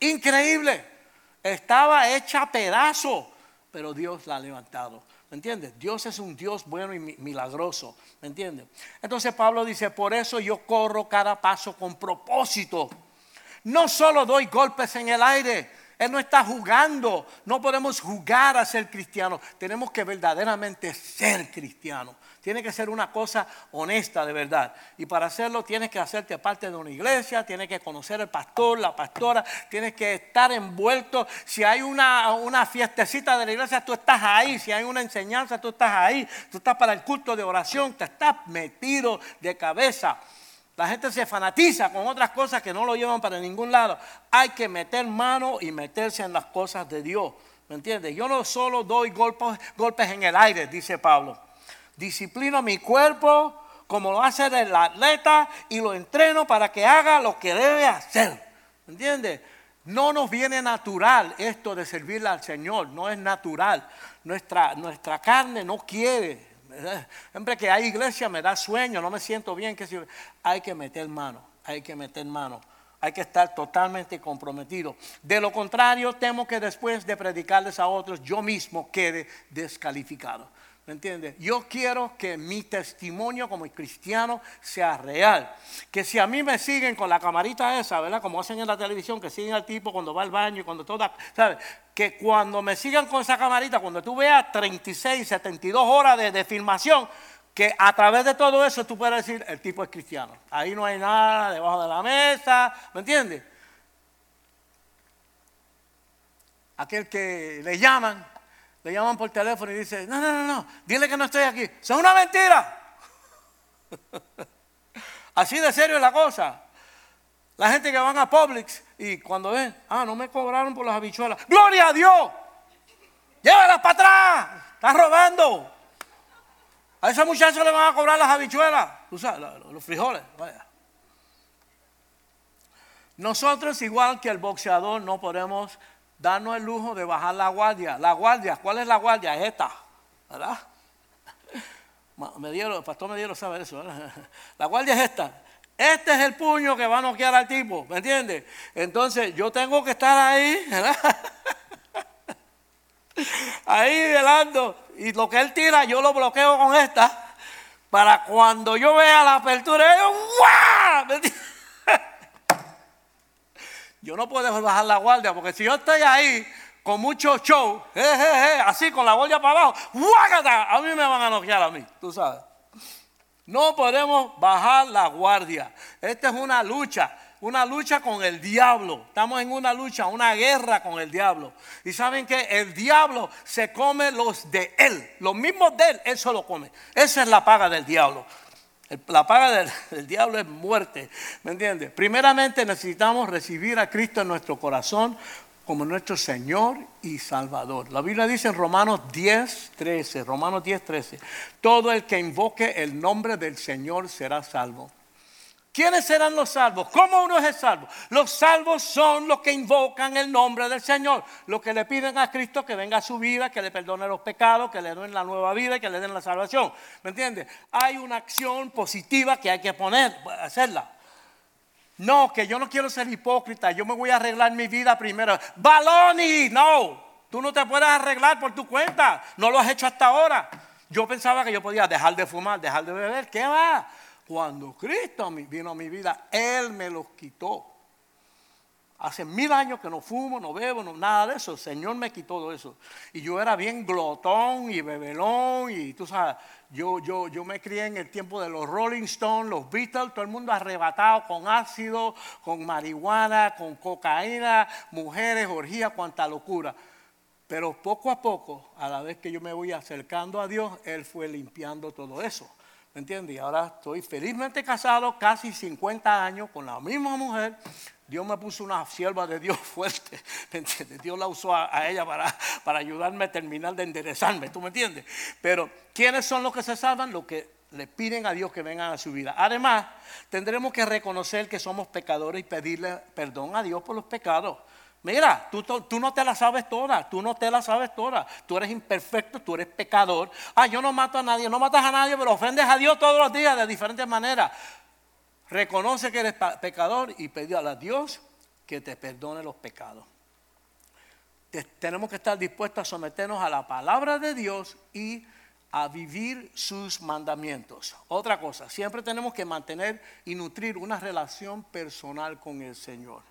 Increíble. Estaba hecha a pedazos, pero Dios la ha levantado. ¿Me entiendes? Dios es un Dios bueno y milagroso. ¿Me entiendes? Entonces Pablo dice, por eso yo corro cada paso con propósito. No solo doy golpes en el aire. Él no está jugando. No podemos jugar a ser cristianos. Tenemos que verdaderamente ser cristianos. Tiene que ser una cosa honesta de verdad. Y para hacerlo tienes que hacerte parte de una iglesia, tienes que conocer al pastor, la pastora, tienes que estar envuelto. Si hay una, fiestecita de la iglesia, tú estás ahí. Si hay una enseñanza, tú estás ahí. Tú estás para el culto de oración, te estás metido de cabeza. La gente se fanatiza con otras cosas que no lo llevan para ningún lado. Hay que meter mano y meterse en las cosas de Dios. ¿Me entiendes? Yo no solo doy golpes en el aire, dice Pablo disciplino mi cuerpo como lo hace el atleta y lo entreno para que haga lo que debe hacer. ¿Entiendes? No nos viene natural esto de servirle al Señor, no es natural. Nuestra, nuestra carne no quiere. Siempre que hay iglesia me da sueño, no me siento bien. Que hay que meter mano, hay que meter mano. Hay que estar totalmente comprometido. De lo contrario, temo que después de predicarles a otros, yo mismo quede descalificado. ¿Me entiendes? Yo quiero que mi testimonio como cristiano sea real. Que si a mí me siguen con la camarita esa, ¿verdad? Como hacen en la televisión, que siguen al tipo cuando va al baño y cuando toda, ¿sabes? Que cuando me sigan con esa camarita, cuando tú veas 36, 72 horas de, de filmación, que a través de todo eso tú puedas decir, el tipo es cristiano. Ahí no hay nada debajo de la mesa, ¿me entiendes? Aquel que le llaman le llaman por teléfono y dice, no, no, no, no, dile que no estoy aquí. Son una mentira. *laughs* Así de serio es la cosa. La gente que van a Publix y cuando ven, ah, no me cobraron por las habichuelas. ¡Gloria a Dios! ¡Llévalas para atrás! ¡Estás robando! A esa muchacha le van a cobrar las habichuelas. tú sabes, los frijoles, vaya. Nosotros, igual que el boxeador, no podemos darnos el lujo de bajar la guardia. La guardia, ¿cuál es la guardia? Es esta, ¿verdad? *laughs* Me dieron, el pastor me dieron sabe eso. ¿verdad? *laughs* La guardia es esta. Este es el puño que va a noquear al tipo, ¿me entiendes? Entonces yo tengo que estar ahí, ¿verdad? *laughs* ahí velando. Y lo que él tira, yo lo bloqueo con esta. Para cuando yo vea la apertura, ¡guau! Yo no puedo bajar la guardia, porque si yo estoy ahí con mucho show, así con la guardia para abajo, a mí me van a noquear a mí, tú sabes. No podemos bajar la guardia. Esta es una lucha, una lucha con el diablo. Estamos en una lucha, una guerra con el diablo. Y saben que el diablo se come los de él, los mismos de él, él se lo come. Esa es la paga del diablo. La paga del, diablo es muerte, ¿me entiendes? Primeramente necesitamos recibir a Cristo en nuestro corazón como nuestro Señor y Salvador. La Biblia dice en Romanos 10, 13, Romanos 10, 13, todo el que invoque el nombre del Señor será salvo. ¿Quiénes serán los salvos? ¿Cómo uno es salvo? Los salvos son los que invocan el nombre del Señor, los que le piden a Cristo que venga a su vida, que le perdone los pecados, que le den la nueva vida y que le den la salvación. ¿Me entiendes? Hay una acción positiva que hay que poner, hacerla. No, que yo no quiero ser hipócrita, yo me voy a arreglar mi vida primero. Baloni, no, tú no te puedes arreglar por tu cuenta, no lo has hecho hasta ahora. Yo pensaba que yo podía dejar de fumar, dejar de beber, ¿qué va? Cuando Cristo vino a mi vida, Él me los quitó. Hace mil años que no fumo, no bebo, no, nada de eso. El Señor me quitó todo eso. Y yo era bien glotón y bebelón. Y tú sabes, yo, yo, yo me crié en el tiempo de los Rolling Stones, los Beatles, todo el mundo arrebatado con ácido, con marihuana, con cocaína, mujeres, orgías, cuanta locura. Pero poco a poco, a la vez que yo me voy acercando a Dios, Él fue limpiando todo eso. ¿Me entiendes? Y ahora estoy felizmente casado, casi 50 años, con la misma mujer. Dios me puso una sierva de Dios *laughs* fuerte, ¿me entiendes? Dios la usó a, ella para, para ayudarme a terminar de enderezarme, ¿tú me entiendes? Pero, ¿quiénes son los que se salvan? Los que le piden a Dios que vengan a su vida. Además, tendremos que reconocer que somos pecadores y pedirle perdón a Dios por los pecados. Mira, tú, no te la sabes toda, tú no te la sabes toda, tú eres imperfecto, tú eres pecador. Ah, yo no mato a nadie, no matas a nadie, pero ofendes a Dios todos los días de diferentes maneras. Reconoce que eres pecador y pídele a Dios que te perdone los pecados. tenemos que estar dispuestos a someternos a la palabra de Dios y a vivir sus mandamientos. Otra cosa, siempre tenemos que mantener y nutrir una relación personal con el Señor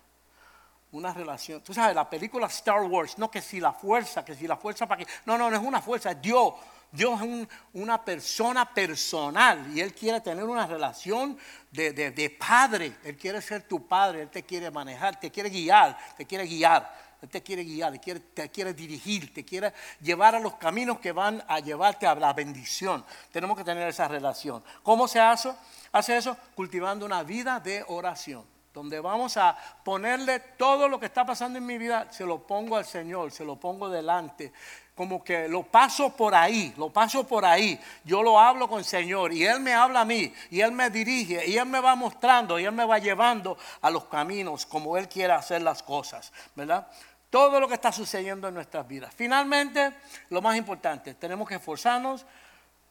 una relación. Tú sabes, la película Star Wars, no que si la fuerza, que si la fuerza para que. No, no, no es una fuerza, es Dios. Dios es una persona personal y Él quiere tener una relación de, padre. Él quiere ser tu padre, Él te quiere manejar, te quiere guiar, te quiere guiar. Él te quiere guiar, te quiere, te quiere dirigir, te quiere llevar a los caminos que van a llevarte a la bendición. Tenemos que tener esa relación. ¿Cómo se hace? Hace eso cultivando una vida de oración donde vamos a ponerle todo lo que está pasando en mi vida, se lo pongo al Señor, se lo pongo delante, como que lo paso por ahí, lo paso por ahí, yo lo hablo con el Señor y Él me habla a mí y Él me dirige y Él me va mostrando y Él me va llevando a los caminos como Él quiere hacer las cosas, ¿verdad? Todo lo que está sucediendo en nuestras vidas. Finalmente, lo más importante, tenemos que esforzarnos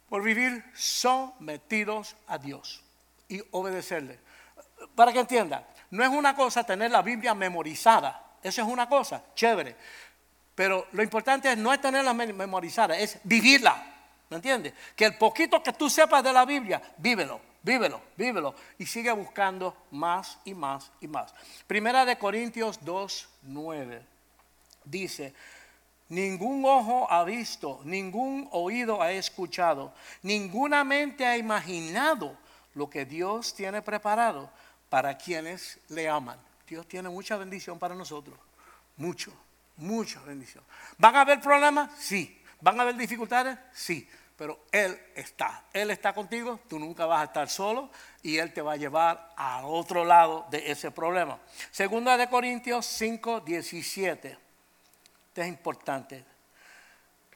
por vivir sometidos a Dios y obedecerle para que entienda, no es una cosa tener la Biblia memorizada, eso es una cosa, chévere. Pero lo importante es no tenerla memorizada, es vivirla. ¿Me entiendes? Que el poquito que tú sepas de la Biblia, vívelo, vívelo, vívelo. Y sigue buscando más y más y más. Primera de Corintios 2, 9. Dice, ningún ojo ha visto, ningún oído ha escuchado, ninguna mente ha imaginado lo que Dios tiene preparado para quienes le aman. Dios tiene mucha bendición para nosotros. Mucho, mucha bendición. ¿Van a haber problemas? Sí. ¿Van a haber dificultades? Sí. Pero Él está. Él está contigo. Tú nunca vas a estar solo. Y Él te va a llevar al otro lado de ese problema. Segunda de Corintios 5, 17. Esto es importante.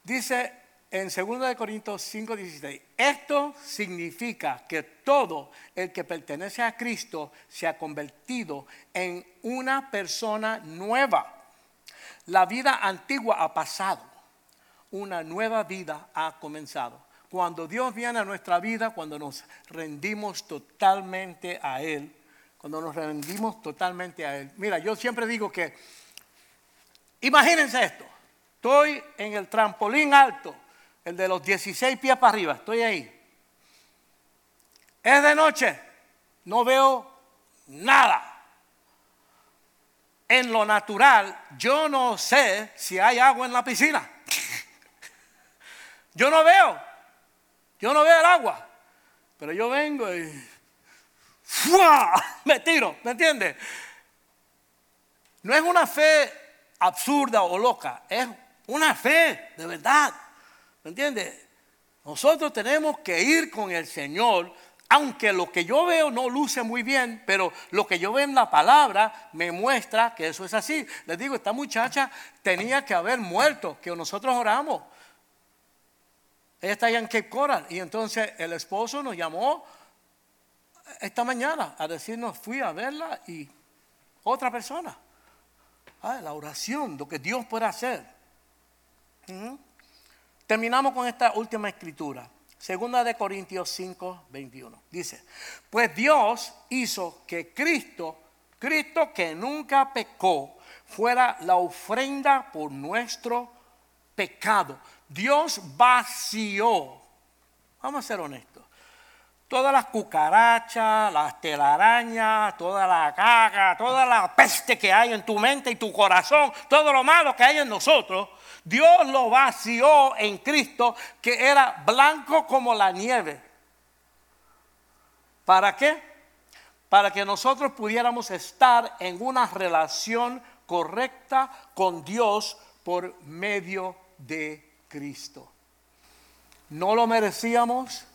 Dice, en 2 Corintios 5, 16. Esto significa que todo el que pertenece a Cristo se ha convertido en una persona nueva. La vida antigua ha pasado, una nueva vida ha comenzado. Cuando Dios viene a nuestra vida, cuando nos rendimos totalmente a Él, cuando nos rendimos totalmente a Él. Mira, yo siempre digo que, imagínense esto, estoy en el trampolín alto el de los 16 pies para arriba, estoy ahí. Es de noche, no veo nada. En lo natural, yo no sé si hay agua en la piscina. *laughs* yo no veo, yo no veo el agua. Pero yo vengo y *laughs* me tiro, ¿me entiendes? No es una fe absurda o loca, es una fe de verdad. ¿Me entiendes? Nosotros tenemos que ir con el Señor, aunque lo que yo veo no luce muy bien, pero lo que yo veo en la palabra me muestra que eso es así. Les digo, esta muchacha tenía que haber muerto, que nosotros oramos. Ella está allá en Cape Coral y entonces el esposo nos llamó esta mañana a decirnos, fui a verla y otra persona. Ah, la oración, lo que Dios puede hacer. Terminamos con esta última escritura. Segunda de Corintios 5, 21. Dice, pues Dios hizo que Cristo, Cristo que nunca pecó, fuera la ofrenda por nuestro pecado. Dios vació. Vamos a ser honestos. Todas las cucarachas, las telarañas, toda la caga, toda la peste que hay en tu mente y tu corazón, todo lo malo que hay en nosotros, Dios lo vació en Cristo, que era blanco como la nieve. ¿Para qué? Para que nosotros pudiéramos estar en una relación correcta con Dios por medio de Cristo. No lo merecíamos,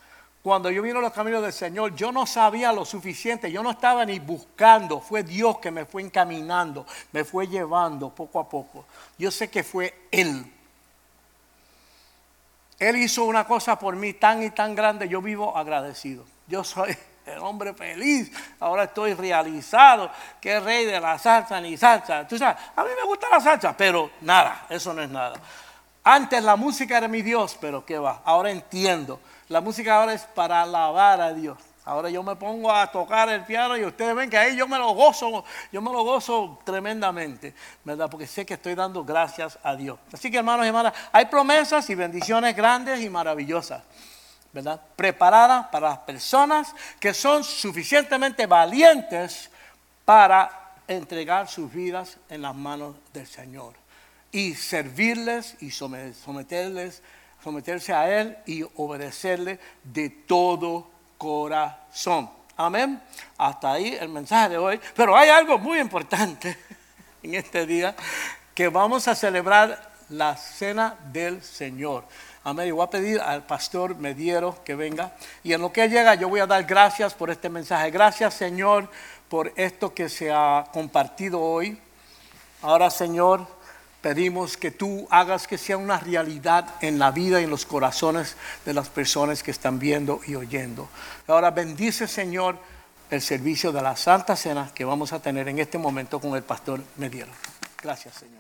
cuando yo vino los caminos del Señor, yo no sabía lo suficiente, yo no estaba ni buscando, fue Dios que me fue encaminando, me fue llevando poco a poco. Yo sé que fue Él. Él hizo una cosa por mí tan y tan grande, yo vivo agradecido. Yo soy *laughs* el hombre feliz, ahora estoy realizado, que rey de la salsa ni salsa. Tú sabes, a mí me gusta la salsa, pero nada, eso no es nada. Antes la música era mi Dios, pero qué va, ahora entiendo la música ahora es para alabar a Dios. Ahora yo me pongo a tocar el piano y ustedes ven que ahí yo me lo gozo, yo me lo gozo tremendamente, ¿verdad? Porque sé que estoy dando gracias a Dios. Así que hermanos y hermanas, hay promesas y bendiciones grandes y maravillosas, ¿verdad? Preparadas para las personas que son suficientemente valientes para entregar sus vidas en las manos del Señor y servirles y someterles someterse a Él y obedecerle de todo corazón. Amén. Hasta ahí el mensaje de hoy. Pero hay algo muy importante *laughs* en este día que vamos a celebrar la cena del Señor. Amén. Y voy a pedir al pastor Mediero que venga. Y en lo que llega, yo voy a dar gracias por este mensaje. Gracias, Señor, por esto que se ha compartido hoy. Ahora, Señor, Pedimos que tú hagas que sea una realidad en la vida y en los corazones de las personas que están viendo y oyendo. Ahora bendice, Señor, el servicio de la Santa Cena que vamos a tener en este momento con el pastor Mediero. Gracias, Señor.